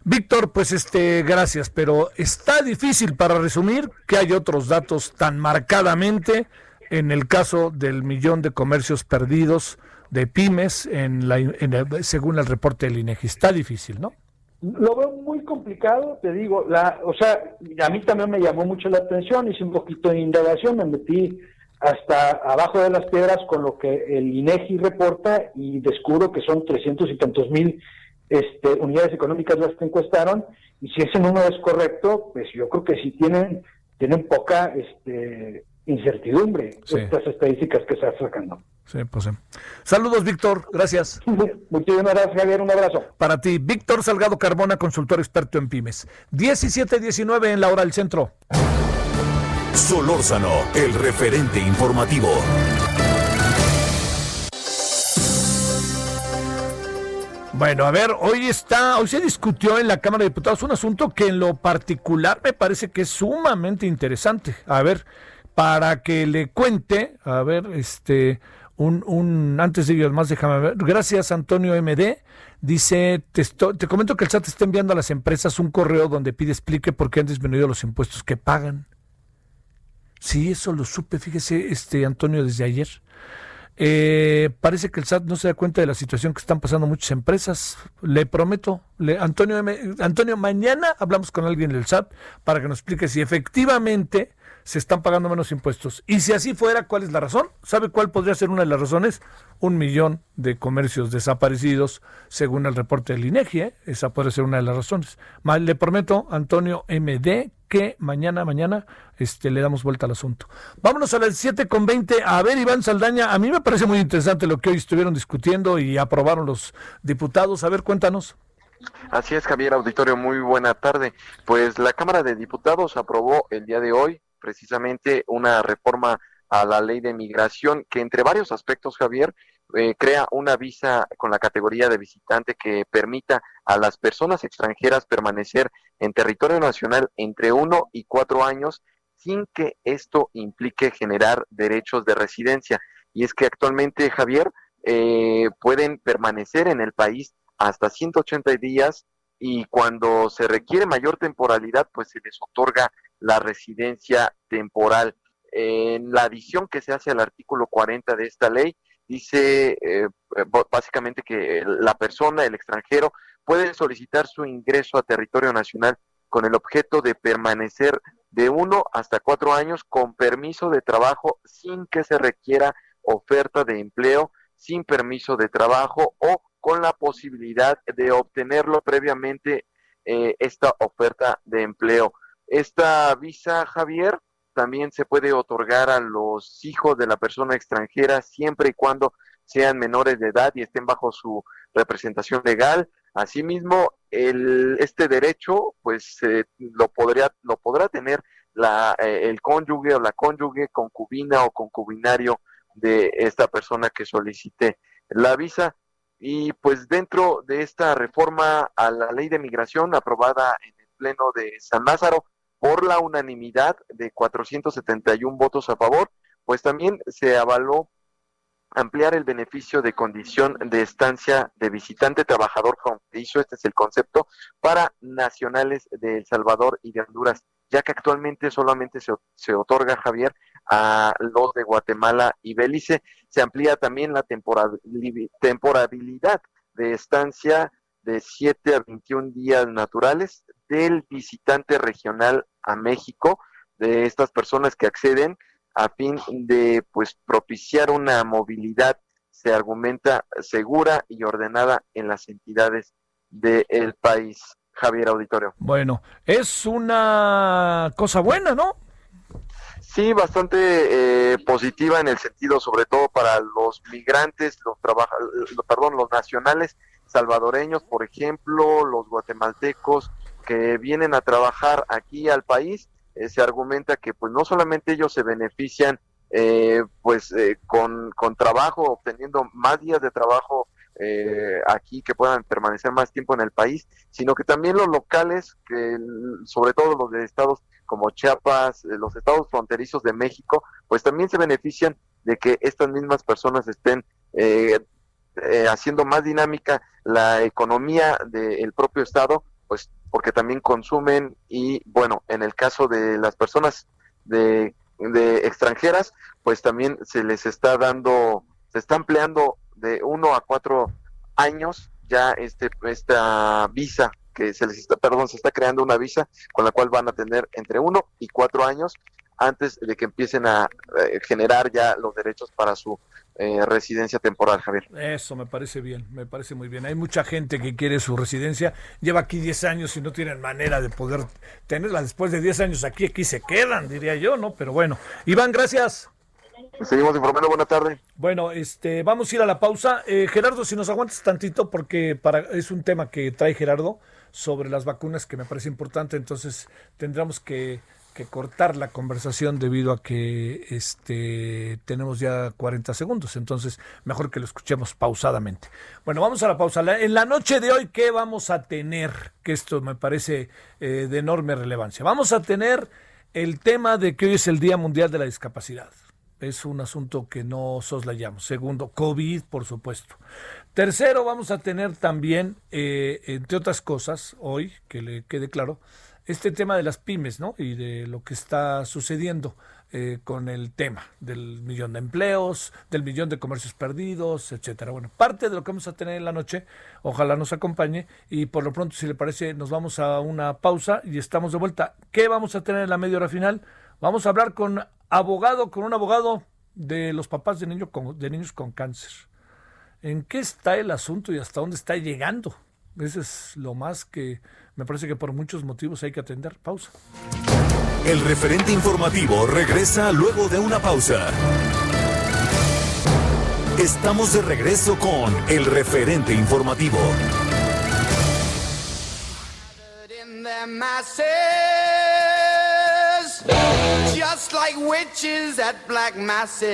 Víctor, pues este, gracias, pero está difícil para resumir que hay otros datos tan marcadamente en el caso del millón de comercios perdidos de pymes en la, en el- según el reporte del INEGI. Está difícil, ¿no? Lo veo muy complicado, te digo, la, o sea, a mí también me llamó mucho la atención, hice un poquito de indagación, me metí hasta abajo de las piedras con lo que el INEGI reporta y descubro que son 300 y tantos mil este, unidades económicas las que encuestaron, y si ese número es correcto, pues yo creo que sí tienen, tienen poca este, incertidumbre Sí. estas estadísticas que se están sacando. Sí, pues sí. Saludos, Víctor. Gracias. Muchísimas gracias, Javier. Un abrazo. Para ti, Víctor Salgado Carbona, consultor experto en pymes. 17-19 en la hora del centro. Solórzano, el referente informativo. Bueno, a ver, hoy está, hoy se discutió en la Cámara de Diputados un asunto que en lo particular me parece que es sumamente interesante. A ver, para que le cuente, a ver, este, un, un antes de ir más, déjame ver. Gracias, Antonio MD. Dice, te, te comento que el SAT está enviando a las empresas un correo donde pide explique por qué han disminuido los impuestos que pagan. Sí, eso lo supe, fíjese, este Antonio, desde ayer. Eh, parece que el SAT no se da cuenta de la situación que están pasando muchas empresas. Le prometo, Antonio, Antonio, mañana hablamos con alguien del SAT para que nos explique si efectivamente se están pagando menos impuestos. Y si así fuera, ¿cuál es la razón? ¿Sabe cuál podría ser una de las razones? Un millón de comercios desaparecidos, según el reporte del INEGI. ¿eh? Esa puede ser una de las razones. Le prometo, Antonio MD, que mañana, mañana, este, le damos vuelta al asunto. Vámonos a las 7 con 20. A ver, Iván Saldaña, a mí me parece muy interesante lo que hoy estuvieron discutiendo y aprobaron los diputados. A ver, cuéntanos. Así es, Javier Auditorio, muy buena tarde. Pues la Cámara de Diputados aprobó el día de hoy precisamente una reforma a la ley de migración que entre varios aspectos, Javier, eh, crea una visa con la categoría de visitante que permita a las personas extranjeras permanecer en territorio nacional entre uno y cuatro años sin que esto implique generar derechos de residencia. Y es que actualmente, Javier, eh, pueden permanecer en el país hasta 180 días y cuando se requiere mayor temporalidad, pues se les otorga la residencia temporal. En la adición que se hace al artículo 40 de esta ley, dice eh, básicamente que la persona, el extranjero, puede solicitar su ingreso a territorio nacional con el objeto de permanecer de uno hasta cuatro años con permiso de trabajo sin que se requiera oferta de empleo, sin permiso de trabajo o con la posibilidad de obtenerlo previamente eh, esta oferta de empleo. Esta visa, Javier, también se puede otorgar a los hijos de la persona extranjera siempre y cuando sean menores de edad y estén bajo su representación legal. Asimismo, el, este derecho, pues, eh, lo podría, lo podrá tener la, eh, el cónyuge o la cónyuge, concubina o concubinario de esta persona que solicite la visa. Y pues dentro de esta reforma a la ley de migración aprobada en el Pleno de San Lázaro por la unanimidad de 471 votos a favor, pues también se avaló ampliar el beneficio de condición de estancia de visitante trabajador fronterizo, este es el concepto, para nacionales de El Salvador y de Honduras, ya que actualmente solamente se, se otorga, Javier, a los de Guatemala y Belice. Se amplía también la temporabilidad de estancia de 7 a 21 días naturales del visitante regional a México, de estas personas que acceden a fin de pues propiciar una movilidad, se argumenta, segura y ordenada en las entidades del país. Javier Auditorio. Bueno, es una cosa buena, ¿no? Sí, bastante eh, positiva en el sentido, sobre todo para los migrantes, los trabaja, lo- perdón, los nacionales salvadoreños, por ejemplo, los guatemaltecos que vienen a trabajar aquí al país. eh, se argumenta que, pues, no solamente ellos se benefician, eh, pues, eh, con, con trabajo, obteniendo más días de trabajo eh, aquí que puedan permanecer más tiempo en el país, sino que también los locales, que sobre todo los de estados como Chiapas, eh, los estados fronterizos de México, pues también se benefician de que estas mismas personas estén haciendo más dinámica la economía del propio estado, pues porque también consumen y bueno, en el caso de las personas de, de extranjeras, pues también se les está dando, se está empleando de uno a cuatro años ya este esta visa que se les está, perdón, se está creando una visa con la cual van a tener entre uno y cuatro años antes de que empiecen a eh, generar ya los derechos para su eh, residencia temporal, Javier. Eso me parece bien, me parece muy bien. Hay mucha gente que quiere su residencia, lleva aquí 10 años y no tienen manera de poder tenerla. Después de 10 años aquí, aquí se quedan, diría yo, ¿no? Pero bueno. Iván, gracias. Seguimos informando, buena tarde. Bueno, este, vamos a ir a la pausa. Eh, Gerardo, si nos aguantas tantito, porque para, es un tema que trae Gerardo sobre las vacunas que me parece importante, entonces tendremos que, que cortar la conversación debido a que este, tenemos ya 40 segundos, entonces mejor que lo escuchemos pausadamente. Bueno, vamos a la pausa. En la noche de hoy, ¿qué vamos a tener? Que esto me parece eh, de enorme relevancia. Vamos a tener el tema de que hoy es el Día Mundial de la Discapacidad. Es un asunto que no soslayamos. Segundo, COVID, por supuesto. Tercero, vamos a tener también, eh, entre otras cosas, hoy, que le quede claro, este tema de las pymes, ¿no? Y de lo que está sucediendo eh, con el tema del millón de empleos, del millón de comercios perdidos, etcétera. Bueno, parte de lo que vamos a tener en la noche, ojalá nos acompañe y por lo pronto, si le parece, nos vamos a una pausa y estamos de vuelta. ¿Qué vamos a tener en la media hora final? Vamos a hablar con abogado, con un abogado de los papás de, niño con- de niños con cáncer. ¿En qué está el asunto y hasta dónde está llegando? Eso es lo más que me parece que por muchos motivos hay que atender. Pausa. El referente informativo regresa luego de una pausa. Estamos de regreso con el referente informativo. just like witches at black masses.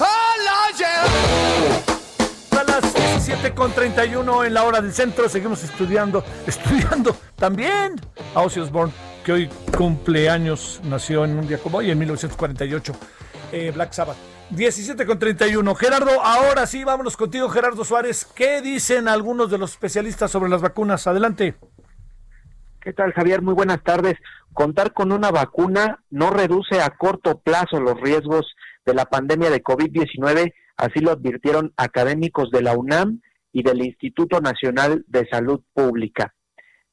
Oh. A las 17 con 31 en la hora del centro seguimos estudiando, estudiando también a Ozzy Osbourne, que hoy cumple años, nació en un día como hoy, en 1948, eh, Black Sabbath. 17 con 31. Gerardo, ahora sí, vámonos contigo, Gerardo Suárez. ¿Qué dicen algunos de los especialistas sobre las vacunas? Adelante. ¿Qué tal, Javier? Muy buenas tardes. Contar con una vacuna no reduce a corto plazo los riesgos de la pandemia de COVID-19, así lo advirtieron académicos de la UNAM y del Instituto Nacional de Salud Pública.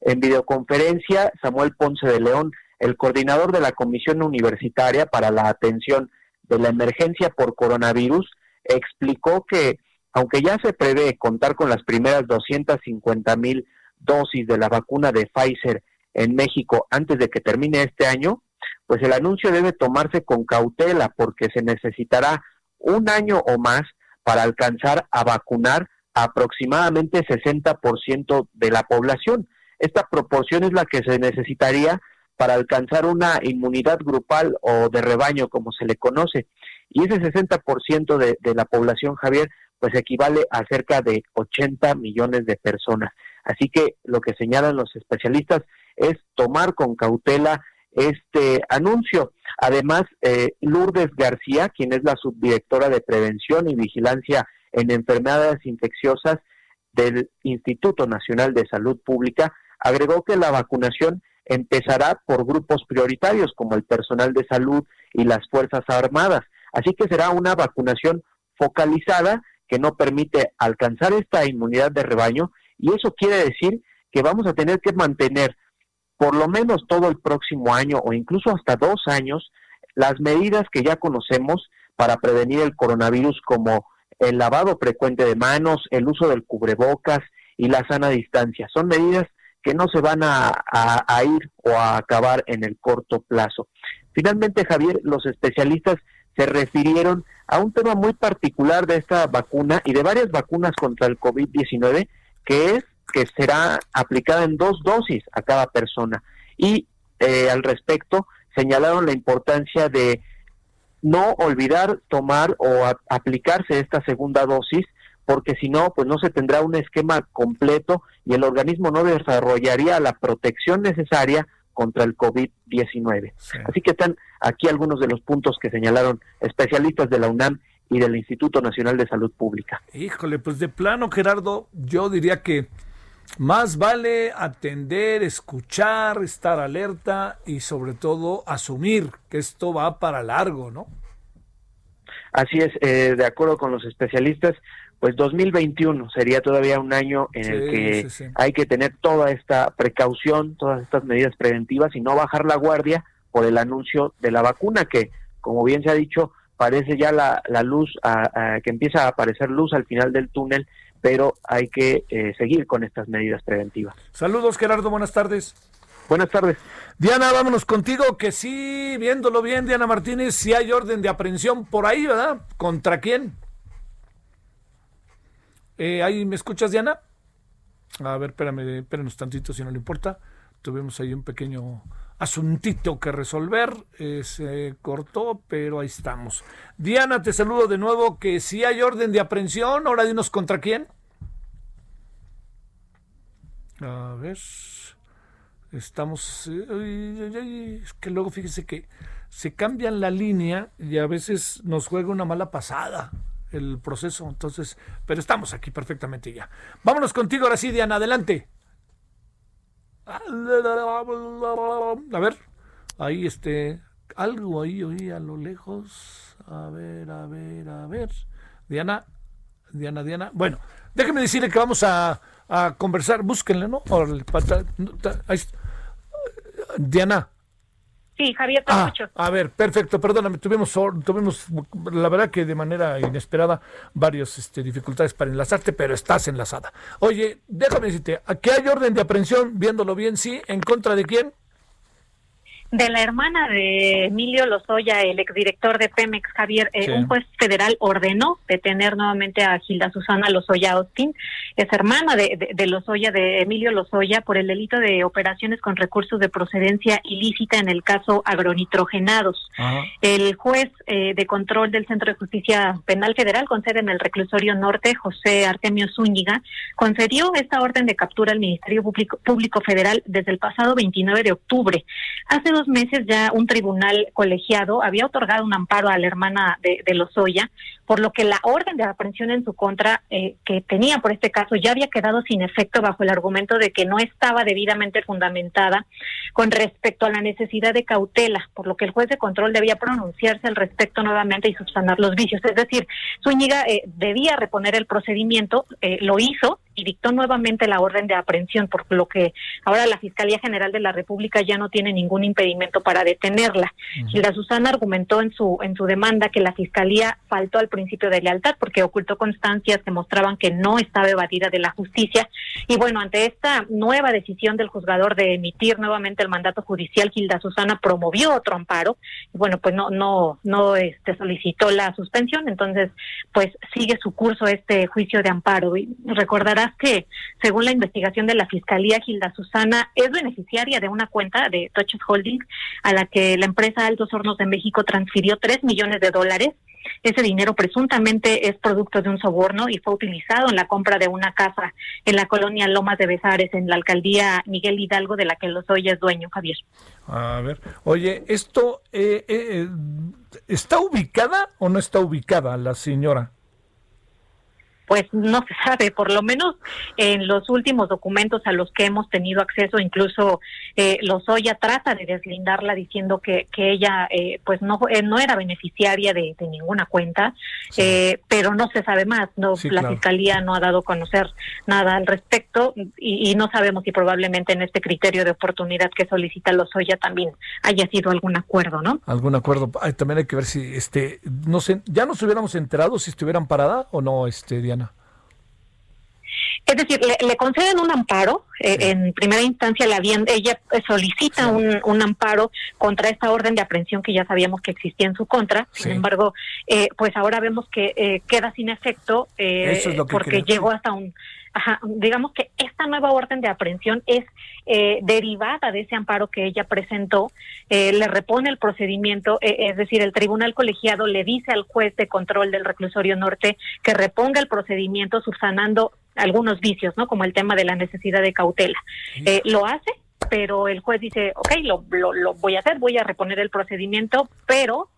En videoconferencia, Samuel Ponce de León, el coordinador de la Comisión Universitaria para la Atención de la Emergencia por Coronavirus, explicó que, aunque ya se prevé contar con las primeras 250 mil dosis de la vacuna de Pfizer en México antes de que termine este año, pues el anuncio debe tomarse con cautela porque se necesitará un año o más para alcanzar a vacunar aproximadamente 60% de la población. Esta proporción es la que se necesitaría para alcanzar una inmunidad grupal o de rebaño, como se le conoce. Y ese 60% de, de la población, Javier, pues equivale a cerca de 80 millones de personas. Así que lo que señalan los especialistas es tomar con cautela este anuncio. Además, eh, Lourdes García, quien es la subdirectora de Prevención y Vigilancia en Enfermedades Infecciosas del Instituto Nacional de Salud Pública, agregó que la vacunación empezará por grupos prioritarios como el personal de salud y las Fuerzas Armadas. Así que será una vacunación focalizada que no permite alcanzar esta inmunidad de rebaño y eso quiere decir que vamos a tener que mantener por lo menos todo el próximo año o incluso hasta dos años las medidas que ya conocemos para prevenir el coronavirus como el lavado frecuente de manos, el uso del cubrebocas y la sana distancia. Son medidas que no se van a, a, a ir o a acabar en el corto plazo. Finalmente, Javier, los especialistas se refirieron a un tema muy particular de esta vacuna y de varias vacunas contra el COVID-19, que es que será aplicada en dos dosis a cada persona. Y eh, al respecto señalaron la importancia de no olvidar tomar o aplicarse esta segunda dosis, porque si no, pues no se tendrá un esquema completo y el organismo no desarrollaría la protección necesaria contra el COVID-19. Así que están aquí algunos de los puntos que señalaron especialistas de la UNAM y del Instituto Nacional de Salud Pública. Híjole, pues de plano, Gerardo, yo diría que más vale atender, escuchar, estar alerta y sobre todo asumir que esto va para largo, ¿no? Así es, eh, de acuerdo con los especialistas, pues 2021 sería todavía un año en el que sí, sí. hay que tener toda esta precaución, todas estas medidas preventivas y no bajar la guardia por el anuncio de la vacuna que, como bien se ha dicho, parece ya la, la luz, a- a- que empieza a aparecer luz al final del túnel, pero hay que eh, seguir con estas medidas preventivas. Saludos, Gerardo, buenas tardes. Buenas tardes. Diana, vámonos contigo, que sí, viéndolo bien, Diana Martínez, si hay orden de aprehensión por ahí, ¿verdad? ¿Contra quién? Eh, ¿Ahí me escuchas, Diana? A ver, espérame, espérenos tantito si no le importa. Tuvimos ahí un pequeño asuntito que resolver. eh, se cortó, pero ahí estamos. Diana, te saludo de nuevo. Que si hay orden de aprehensión, ahora dinos contra quién. A ver. Estamos. es que luego fíjese que se cambian la línea y a veces nos juega una mala pasada el proceso. Entonces, pero estamos aquí perfectamente ya. Vámonos contigo ahora sí, Diana, adelante. A ver, ahí este, algo ahí oí a lo lejos. A ver, a ver, a ver. Diana, Diana, Diana. Bueno, déjeme decirle que vamos a, a conversar. Búsquenle, ¿no? Diana. Sí, Javier, te Ah, escucho. a ver, perfecto, perdóname, tuvimos, tuvimos, la verdad que de manera inesperada, varias este, dificultades para enlazarte, pero estás enlazada. Oye, déjame decirte, ¿aquí hay orden de aprehensión, viéndolo bien, sí? ¿En contra de quién? De la hermana de Emilio Lozoya, el exdirector de Pemex, Javier, eh, Sí. un juez federal ordenó detener nuevamente a Gilda Susana Lozoya Austin, es hermana de, de, de Lozoya, de Emilio Lozoya, por el delito de operaciones con recursos de procedencia ilícita en el caso agronitrogenados. El juez eh, de control del Centro de Justicia Penal Federal, con sede en el reclusorio norte, José Artemio Zúñiga, concedió esta orden de captura al Ministerio Público, Público Federal desde el pasado 29 de octubre. Hace dos meses ya un tribunal colegiado había otorgado un amparo a la hermana de, de Lozoya, por lo que la orden de aprehensión en su contra eh, que tenía por este caso ya había quedado sin efecto bajo el argumento de que no estaba debidamente fundamentada con respecto a la necesidad de cautela, por lo que el juez de control debía pronunciarse al respecto nuevamente y subsanar los vicios. Es decir, Zúñiga eh, debía reponer el procedimiento, eh, lo hizo y dictó nuevamente la orden de aprehensión, por lo que ahora la Fiscalía General de la República ya no tiene ningún impedimento para detenerla. Gilda Susana argumentó en su en su demanda que la Fiscalía faltó al principio de lealtad porque ocultó constancias que mostraban que no estaba evadida de la justicia. Y bueno, ante esta nueva decisión del juzgador de emitir nuevamente el mandato judicial, Gilda Susana promovió otro amparo. Y bueno, pues no no no este solicitó la suspensión, entonces pues sigue su curso este juicio de amparo. Y que según la investigación de la Fiscalía Gilda Susana es beneficiaria de una cuenta de Touches Holding a la que la empresa Altos Hornos de México transfirió 3 millones de dólares ese dinero presuntamente es producto de un soborno y fue utilizado en la compra de una casa en la colonia Lomas de Besares, en la alcaldía Miguel Hidalgo, de la que Lozoya es dueño, Javier. A ver, oye, ¿esto eh, eh, está ubicada o no está ubicada la señora? Pues no se sabe, por lo menos en los últimos documentos a los que hemos tenido acceso, incluso eh, Lozoya trata de deslindarla diciendo que, que ella eh, pues no eh, no era beneficiaria de, de ninguna cuenta, eh, pero no se sabe más, no Sí, la claro. fiscalía no ha dado a conocer nada al respecto y, y no sabemos si probablemente en este criterio de oportunidad que solicita Lozoya también haya sido algún acuerdo, ¿no? ¿Algún acuerdo? Ay, también hay que ver si, este, no sé, ya nos hubiéramos enterado si estuvieran parada o no, este, Diana. Es decir, le, le conceden un amparo. eh, en primera instancia, la bien, ella eh, solicita un, un amparo contra esta orden de aprehensión que ya sabíamos que existía en su contra. Sin embargo, eh, pues ahora vemos que eh, queda sin efecto eh, Eso es lo que porque llegó hasta un. Ajá, digamos que esta nueva orden de aprehensión es eh, derivada de ese amparo que ella presentó, le repone el procedimiento, eh, es decir, el tribunal colegiado le dice al juez de control del reclusorio norte que reponga el procedimiento subsanando algunos vicios, ¿no? Como el tema de la necesidad de cautela. Eh, lo hace pero el juez dice, ok, lo, lo, lo voy a hacer, voy a reponer el procedimiento, pero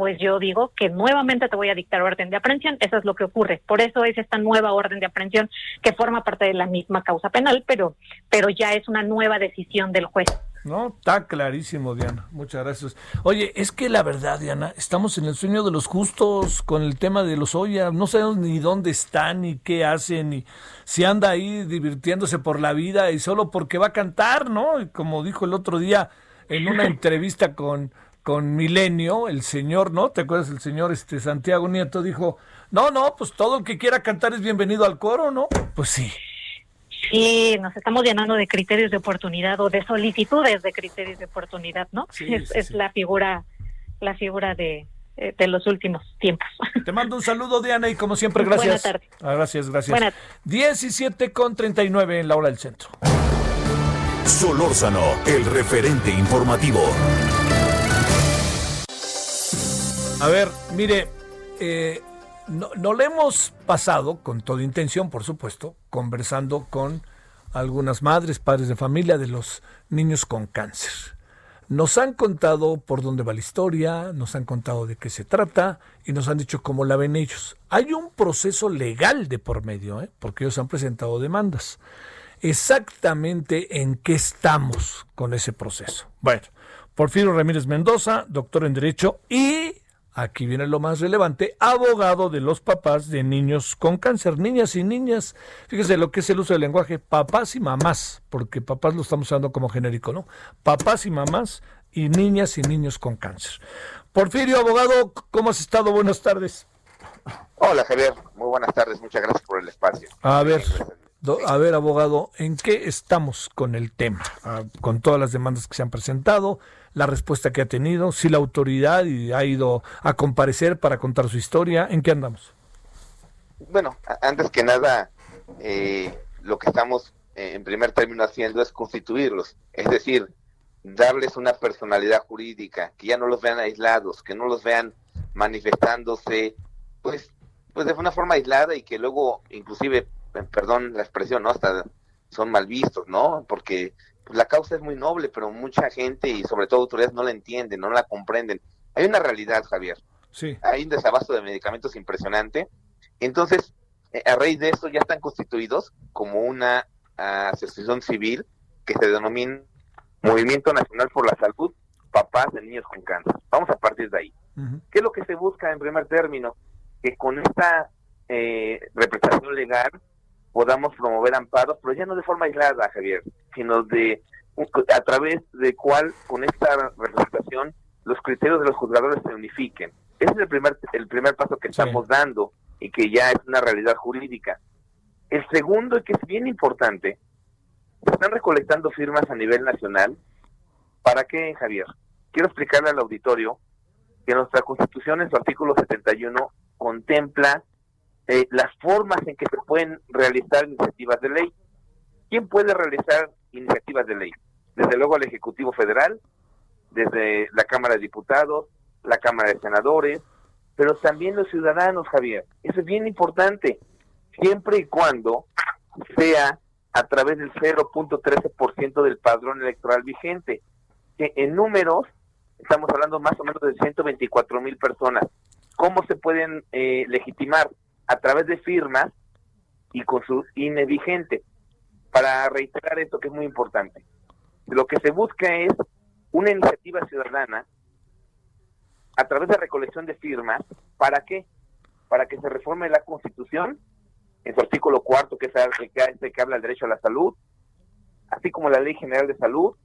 pues yo digo que nuevamente te voy a dictar orden de aprehensión. Eso es lo que ocurre. Por eso es esta nueva orden de aprehensión que forma parte de la misma causa penal, pero, pero ya es una nueva decisión del juez. No, está clarísimo, Diana. Muchas gracias. Oye, es que la verdad, Diana, estamos en el sueño de los justos con el tema de los Oya. No sabemos ni dónde están, ni qué hacen, ni si anda ahí divirtiéndose por la vida y solo porque va a cantar, ¿no? Y como dijo el otro día en una entrevista con, con Milenio, el señor, ¿no? ¿Te acuerdas? El señor este Santiago Nieto dijo, no, no, pues todo el que quiera cantar es bienvenido al coro, ¿no? Pues sí. Sí, nos estamos llenando de criterios de oportunidad o de solicitudes de criterios de oportunidad, ¿no? Sí, es sí, es sí. la figura, la figura de, eh, de los últimos tiempos. Te mando un saludo, Diana, y como siempre, Buena gracias. tarde. Ah, gracias, gracias. Buena- 17 con 39 en la hora del centro. Solórzano, el referente informativo. A ver, mire, eh, no, no le hemos pasado, con toda intención, por supuesto, conversando con algunas madres, padres de familia de los niños con cáncer. Nos han contado por dónde va la historia, nos han contado de qué se trata y nos han dicho cómo la ven ellos. Hay un proceso legal de por medio, ¿eh? porque ellos han presentado demandas. Exactamente en qué estamos con ese proceso. Bueno, Porfirio Ramírez Mendoza, doctor en Derecho y, aquí viene lo más relevante, abogado de los papás de niños con cáncer, niñas y niñas. Fíjese lo que es el uso del lenguaje, papás y mamás, porque papás lo estamos usando como genérico, ¿no? Papás y mamás y niñas y niños con cáncer. Porfirio, abogado, ¿cómo has estado? Buenas tardes. Hola Javier, muy buenas tardes, muchas gracias por el espacio. A ver, do- a ver, abogado, ¿en qué estamos con el tema? Ah, con todas las demandas que se han presentado, la respuesta que ha tenido, si la autoridad ha ido a comparecer para contar su historia, ¿en qué andamos? Bueno, antes que nada, eh, lo que estamos eh, en primer término haciendo es constituirlos, es decir, darles una personalidad jurídica, que ya no los vean aislados, que no los vean manifestándose, pues, pues de una forma aislada y que luego, inclusive, eh, perdón la expresión, ¿no? Hasta son mal vistos, ¿no? Porque pues, la causa es muy noble, pero mucha gente y sobre todo autoridades no la entienden, no la comprenden. Hay una realidad, Javier. Sí. Hay un desabasto de medicamentos impresionante. Entonces, eh, a raíz de eso ya están constituidos como una ah, asociación civil que se denomina Movimiento Nacional por la Salud, Papás de Niños con Cáncer. Vamos a partir de ahí. ¿Qué es lo que se busca en primer término? Que con esta eh, representación legal podamos promover amparos, pero ya no de forma aislada, Javier, sino de a través de cual con esta representación los criterios de los juzgadores se unifiquen. Ese es el primer el primer paso que estamos dando y que ya es una realidad jurídica. El segundo, y que es bien importante, se están recolectando firmas a nivel nacional. ¿Para qué, Javier? Quiero explicarle al auditorio que nuestra Constitución en su artículo 71 contempla eh, las formas en que se pueden realizar iniciativas de ley. ¿Quién puede realizar iniciativas de ley? Desde luego el Ejecutivo Federal, desde la Cámara de Diputados, la Cámara de Senadores, pero también los ciudadanos, Javier. Eso es bien importante, siempre y cuando sea a través del 0.13% del padrón electoral vigente, que en números estamos hablando más o menos de 124 mil personas. ¿Cómo se pueden eh, legitimar? A través de firmas y con su INE vigente. Para reiterar esto que es muy importante, lo que se busca es una iniciativa ciudadana a través de recolección de firmas. ¿Para qué? Para que se reforme la Constitución en su artículo cuarto, que es el que, este que habla del derecho a la salud, así como la Ley General de Salud,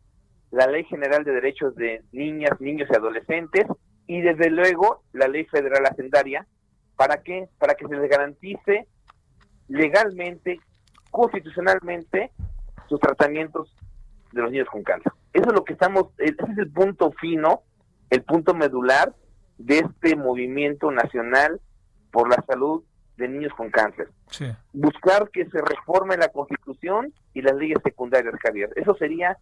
la Ley General de Derechos de Niñas, Niños y Adolescentes, y desde luego la Ley Federal Hacendaria. ¿Para qué? Para que se les garantice legalmente, constitucionalmente, sus tratamientos de los niños con cáncer. Eso es lo que estamos, ese es el punto fino, el punto medular de este movimiento nacional por la salud de niños con cáncer. Sí. Buscar que se reforme la constitución y las leyes secundarias, Javier. Eso sería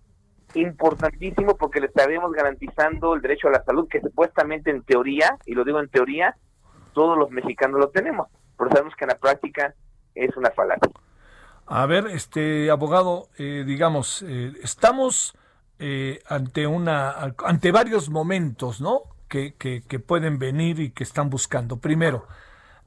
importantísimo porque le estaríamos garantizando el derecho a la salud que supuestamente en teoría, y lo digo en teoría, todos los mexicanos lo tenemos, pero sabemos que en la práctica es una falacia. A ver, este abogado, eh, digamos, eh, estamos eh, ante una, ante varios momentos, ¿no? Que, que, que pueden venir y que están buscando. Primero,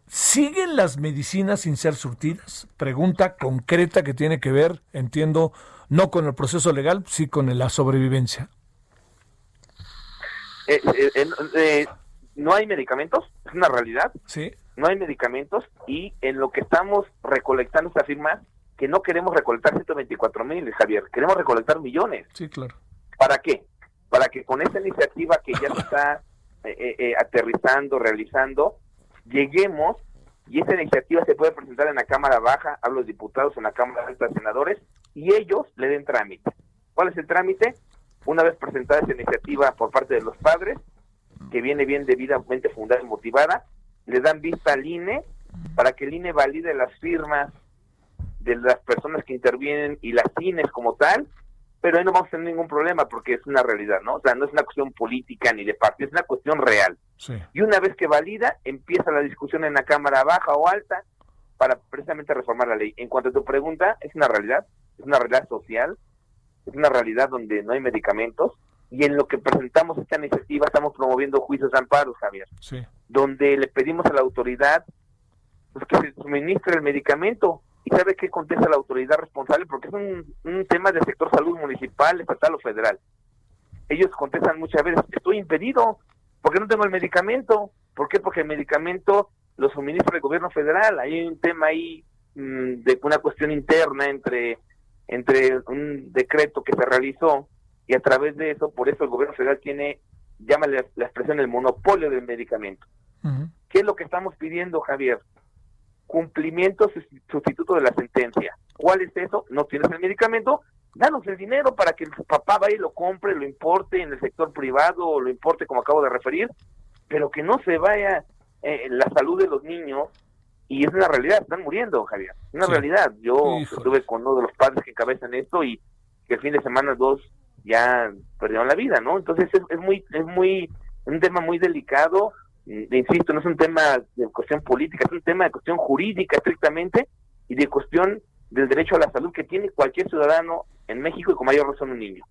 ¿siguen las medicinas sin ser surtidas? Pregunta concreta que tiene que ver, entiendo, no con el proceso legal, sí con la sobrevivencia. No hay medicamentos, es una realidad. Sí. No hay medicamentos y en lo que estamos recolectando se afirma que no queremos recolectar 124 mil, Javier, queremos recolectar millones. Sí, claro. ¿Para qué? Para que con esta iniciativa que ya se está eh, eh, eh, aterrizando, realizando, lleguemos y esa iniciativa se puede presentar en la Cámara Baja, a los diputados, en la Cámara Alta de Senadores, y ellos le den trámite. ¿Cuál es el trámite? Una vez presentada esa iniciativa por parte de los padres, que viene bien debidamente fundada y motivada, le dan vista al INE para que el INE valide las firmas de las personas que intervienen y las INES como tal, pero ahí no vamos a tener ningún problema porque es una realidad, ¿no? O sea, no es una cuestión política ni de partido, es una cuestión real. Sí. Y una vez que valida, empieza la discusión en la Cámara Baja o Alta para precisamente reformar la ley. En cuanto a tu pregunta, es una realidad, es una realidad social, es una realidad donde no hay medicamentos y en lo que presentamos esta iniciativa estamos promoviendo juicios de amparo, Javier, Sí. donde le pedimos a la autoridad pues, que se suministre el medicamento. ¿Y sabe qué contesta la autoridad responsable? Porque es un, un tema del sector salud municipal, estatal o federal. Ellos contestan muchas veces, estoy impedido, porque no tengo el medicamento. ¿Por qué? Porque el medicamento lo suministra el gobierno federal. Hay un tema ahí mm, de una cuestión interna entre, entre un decreto que se realizó y a través de eso, por eso el gobierno federal tiene, llámale la expresión, el monopolio del medicamento. ¿Qué es lo que estamos pidiendo, Javier? Cumplimiento sus- sustituto de la sentencia. ¿Cuál es eso? No tienes el medicamento, danos el dinero para que el papá vaya y lo compre, lo importe en el sector privado o lo importe como acabo de referir, pero que no se vaya eh, la salud de los niños y es una realidad, están muriendo, Javier. Es una Sí. realidad. Yo Híjole. estuve con uno de los padres que encabezan esto y que el fin de semana dos ya perdieron la vida, ¿no? Entonces es, muy, es muy, un tema muy delicado, mm, insisto, no es un tema de cuestión política, es un tema de cuestión jurídica estrictamente y de cuestión del derecho a la salud que tiene cualquier ciudadano en México y con mayor razón un niño.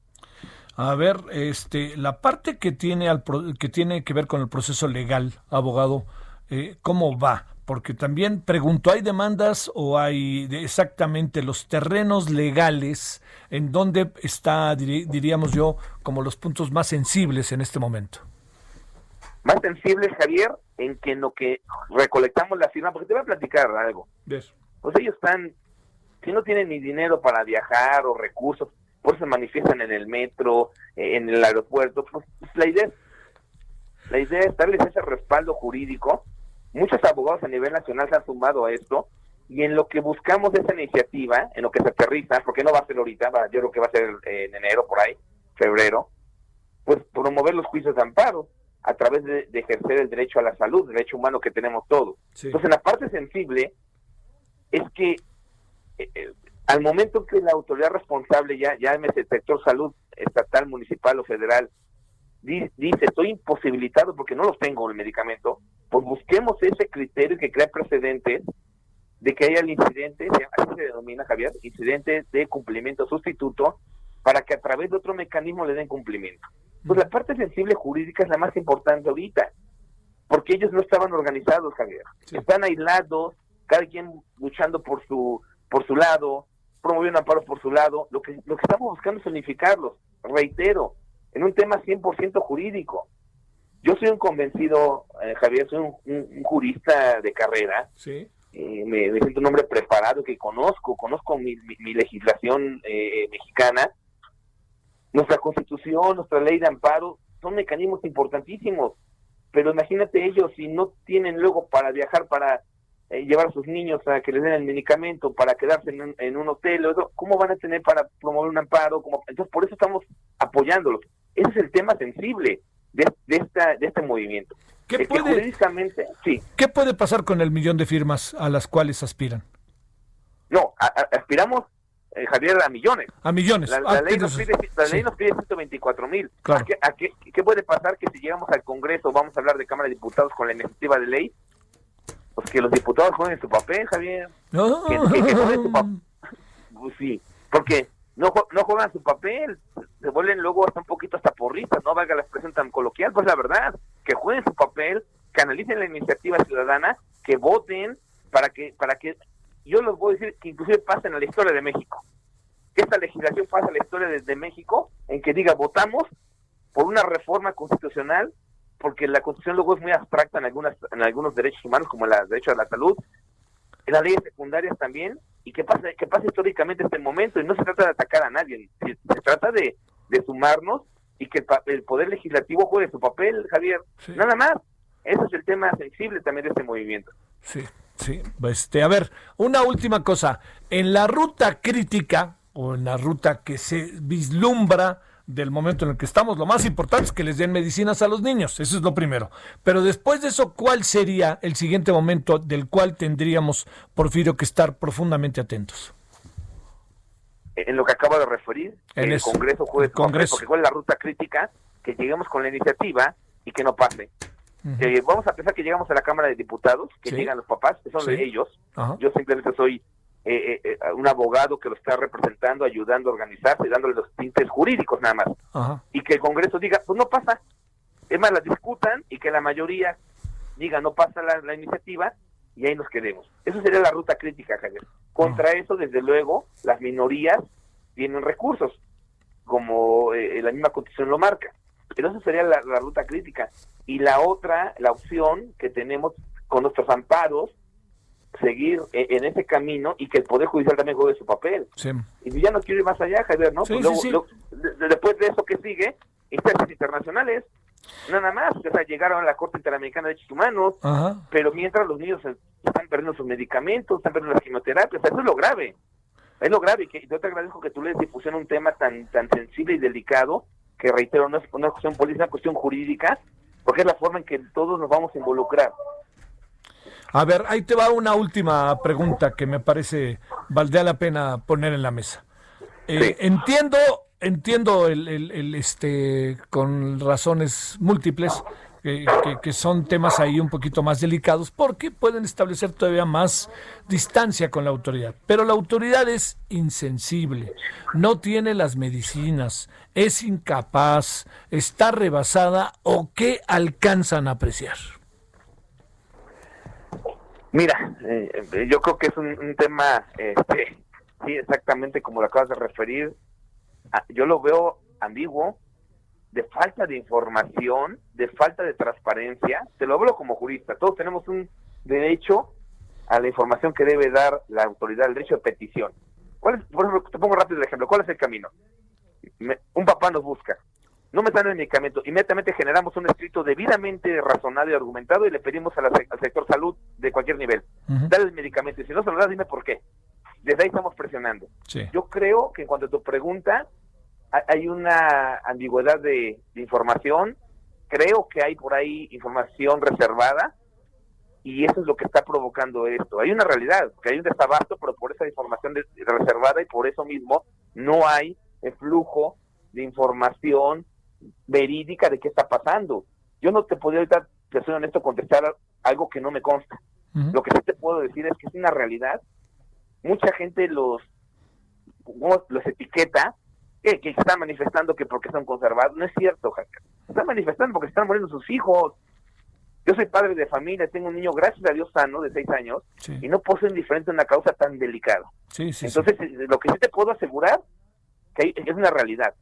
A ver, este, la parte que tiene al pro- que tiene que ver con el proceso legal, abogado, eh, ¿cómo va? Porque también pregunto, ¿hay demandas o hay exactamente los terrenos legales en donde está, diríamos yo, como los puntos más sensibles en este momento? Más sensible, Javier, en que en lo que recolectamos la firma, porque te voy a platicar algo. Pues ellos están, si no tienen ni dinero para viajar o recursos, por eso se manifiestan en el metro, eh, en el aeropuerto, pues, pues, la idea es, la idea es darles ese respaldo jurídico. Muchos abogados a nivel nacional se han sumado a esto y en lo que buscamos esa iniciativa, en lo que se aterriza, porque no va a ser ahorita, va- yo creo que va a ser eh, en enero por ahí, febrero, pues promover los juicios de amparo a través de, de ejercer el derecho a la salud, derecho humano que tenemos todos. Sí. Entonces, en la parte sensible es que eh, eh, al momento que la autoridad responsable, ya llámese el sector salud estatal, municipal o federal, di- dice estoy imposibilitado porque no los tengo el medicamento, pues busquemos ese criterio que crea precedentes de que haya el incidente, así se denomina Javier, incidente de cumplimiento sustituto, para que a través de otro mecanismo le den cumplimiento. Pues la parte sensible jurídica es la más importante ahorita, porque ellos no estaban organizados, Javier. Están aislados, cada quien luchando por su por su lado, promoviendo amparo por su lado. Lo que lo que estamos buscando es unificarlos, reitero, en un tema 100% jurídico. Yo soy un convencido, eh, Javier, soy un, un- un jurista de carrera, Sí. Eh, me, me siento un hombre preparado que conozco, conozco mi, mi- mi legislación eh, mexicana, nuestra constitución, nuestra ley de amparo, son mecanismos importantísimos, pero imagínate ellos si no tienen luego para viajar, para eh, llevar a sus niños a que les den el medicamento, para quedarse en un, en un hotel, eso, ¿cómo van a tener para promover un amparo? ¿Cómo? Entonces, por eso estamos apoyándolos. Ese es el tema sensible de, de, esta, de este movimiento. ¿Qué que puede- jurídicamente, sí, ¿Qué puede pasar con el millón de firmas a las cuales aspiran? No, a- a- aspiramos, eh, Javier, a millones. A millones. La, la Ah, ley, nos pide, la sí. ley nos pide 124 mil. Claro. ¿A qué, qué- qué puede pasar que si llegamos al Congreso, vamos a hablar de Cámara de Diputados con la iniciativa de ley? Pues que los diputados jueguen su papel, Javier. Ah. Que, que- que jueguen su, pues sí, porque no, no juegan su papel, se vuelven luego hasta un poquito hasta porristas, no valga la expresión tan coloquial, pues la verdad, que jueguen su papel, que analicen la iniciativa ciudadana, que voten para que, para que, yo les voy a decir que inclusive pasen a la historia de México, que esta legislación pase a la historia de, de México, en que diga, votamos por una reforma constitucional, porque la constitución luego es muy abstracta en algunas, en algunos derechos humanos, como el derecho a la salud, en las leyes secundarias también, y que pase, que pase históricamente este momento, y no se trata de atacar a nadie, se, trata de, de sumarnos y que el, el poder legislativo juegue su papel, Javier, nada más. Ese es el tema sensible también de este movimiento. Sí, sí. Este, a ver, una última cosa. En la ruta crítica o en la ruta que se vislumbra del momento en el que estamos, lo más importante es que les den medicinas a los niños, eso es lo primero. Pero después de eso, ¿cuál sería el siguiente momento del cual tendríamos, Porfirio, que estar profundamente atentos? En lo que acabo de referir, En el eso, Congreso juegue el Congreso. porque cuál es la ruta crítica, que lleguemos con la iniciativa y que no pase. Vamos a pensar que llegamos a la Cámara de Diputados, que Sí. llegan los papás, que son Sí. ellos. Ajá. Yo simplemente soy eh, eh, eh, un abogado que lo está representando, ayudando a organizarse dándole los tintes jurídicos nada más. Ajá. Y que el Congreso diga, pues no pasa. Es más, la discutan y que la mayoría diga, no pasa la, la iniciativa y ahí nos quedemos. Eso sería la ruta crítica, Javier. Contra eso, desde luego, las minorías tienen recursos, como eh, la misma constitución lo marca. Pero eso sería la, la ruta crítica. Y la otra, la opción que tenemos con nuestros amparos, seguir eh, en ese camino y que el Poder Judicial también juegue su papel. Sí. Y ya no quiero ir más allá, Javier, ¿no? Sí, Pues luego- sí. después de eso que sigue, instancias internacionales, nada más, o sea, llegaron a la Corte Interamericana de Derechos Humanos, Ajá. pero mientras los niños están perdiendo sus medicamentos, están perdiendo las quimioterapias, o sea, eso es lo grave. Es lo grave, y que yo te agradezco que tú le a un tema tan tan sensible y delicado, que reitero, no es una cuestión política, es una cuestión jurídica, porque es la forma en que todos nos vamos a involucrar. A ver, ahí te va una última pregunta que me parece valdría la pena poner en la mesa. Eh, Entiendo, entiendo el, el- el, este con razones múltiples que, que- que son temas ahí un poquito más delicados porque pueden establecer todavía más distancia con la autoridad. Pero la autoridad es insensible, no tiene las medicinas, es incapaz, está rebasada o qué alcanzan a apreciar. Mira, eh, yo creo que es un, tema, este, sí, exactamente como lo acabas de referir. Ah, Yo lo veo ambiguo, de falta de información, de falta de transparencia. Te lo hablo como jurista. Todos tenemos un derecho a la información que debe dar la autoridad, el derecho de petición. ¿Cuál es, por ejemplo, te pongo rápido el ejemplo. ¿Cuál es el camino? Me- un papá nos busca. No me dan el medicamento. Inmediatamente generamos un escrito debidamente razonado y argumentado y le pedimos a la al sector salud de cualquier nivel. Dale el medicamento. Y si no se lo das, dime por qué. Desde ahí estamos presionando. Sí. Yo creo que en cuanto a tu pregunta, ha- hay una ambigüedad de, de información. Creo que hay por ahí información reservada y eso es lo que está provocando esto. Hay una realidad, que hay un desabasto, pero por esa información de- reservada y por eso mismo no hay el flujo de información verídica de qué está pasando. Yo no te podría ahorita, te soy honesto, contestar algo que no me consta. Lo que sí te puedo decir es que es una realidad. Mucha gente los, ¿cómo los etiqueta que, que están manifestando que porque son conservados. No es cierto. Se están manifestando porque están muriendo sus hijos. Yo soy padre de familia, tengo un niño, gracias a Dios, sano, de seis años, y no puedo ser indiferente a una causa tan delicada. Sí, sí. Entonces, eh, lo que sí te puedo asegurar que hay- es una realidad.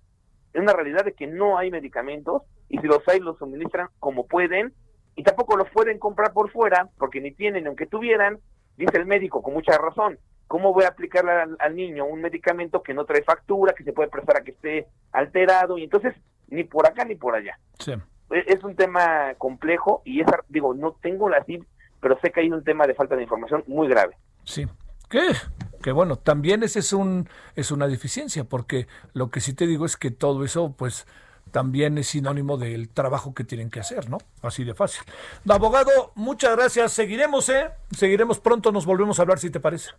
Es una realidad de que no hay medicamentos y si los hay los suministran como pueden y tampoco los pueden comprar por fuera porque ni tienen, aunque tuvieran, dice el médico con mucha razón. ¿Cómo voy a aplicarle al, al niño un medicamento que no trae factura, que se puede prestar a que esté alterado? Y entonces, ni por acá ni por allá. Sí. E- Es un tema complejo y esa, digo, no tengo la CIP, pero sé que hay un tema de falta de información muy grave. Sí. Que bueno, también ese es un es una deficiencia porque lo que sí te digo es que todo eso pues también es sinónimo del trabajo que tienen que hacer, ¿no? Así de fácil. Abogado, muchas gracias. Seguiremos, ¿eh? Seguiremos pronto, nos volvemos a hablar si te parece.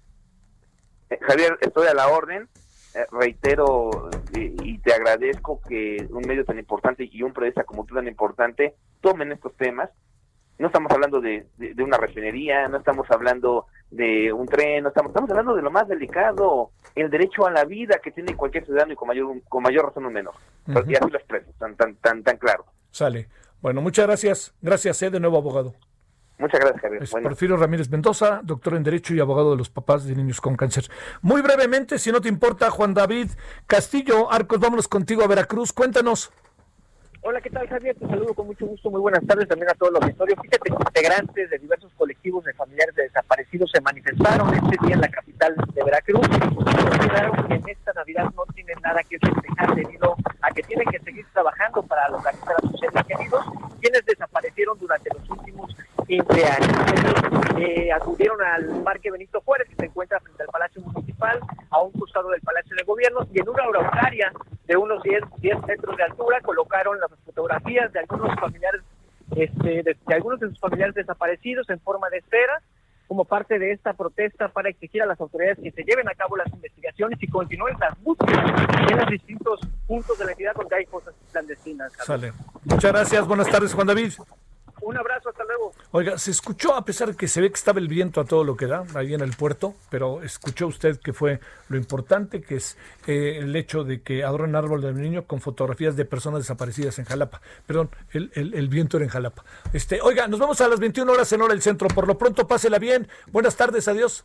Eh, Javier, estoy a la orden. Eh, reitero y te agradezco que un medio tan importante y un periodista como tú tan importante tomen estos temas No estamos hablando de, de- de una refinería, no estamos hablando de un tren, no estamos, estamos hablando de lo más delicado, el derecho a la vida que tiene cualquier ciudadano y con mayor, con mayor razón un menor. Y así lo expreso, tan, tan, tan, tan claro. Sale. Bueno, muchas gracias. Gracias, eh, de nuevo, abogado. Muchas gracias, Javier. Es Bueno. Porfirio Ramírez Mendoza, doctor en Derecho y abogado de los papás de niños con cáncer. Muy brevemente, si no te importa, Juan David Castillo, Arcos, vámonos contigo a Veracruz. Cuéntanos. Hola, ¿qué tal, Javier? Te saludo con mucho gusto. Muy buenas tardes también a todos los auditorio. Fíjate que integrantes de diversos colectivos de familiares de desaparecidos se manifestaron este día en la capital de Veracruz y consideraron que en esta Navidad no tienen nada que festejar debido a que tienen que seguir trabajando para localizar a sus seres queridos, quienes desaparecieron durante los últimos 15 años. Ellos eh, acudieron al Parque Benito Juárez, que se encuentra frente al Palacio Municipal, a un costado del Palacio de Gobierno, y en una orautaria de unos 10, 10 metros de altura colocaron las fotografías de algunos familiares, este, de, de algunos de sus familiares desaparecidos en forma de esfera, como parte de esta protesta para exigir a las autoridades que se lleven a cabo las investigaciones y continúen las búsquedas en los distintos puntos de la entidad donde hay cosas clandestinas. Sale. Muchas gracias. Buenas tardes, Juan David. Un abrazo, hasta luego. Oiga, se escuchó, a pesar de que se ve que estaba el viento a todo lo que da, ahí en el puerto, pero escuchó usted que fue lo importante, que es eh, el hecho de que adornan árbol del niño con fotografías de personas desaparecidas en Jalapa. Perdón, el, el- el viento era en Jalapa. Este, oiga, nos vamos a las 21 horas en hora del centro. Por lo pronto, pásela bien. Buenas tardes, adiós.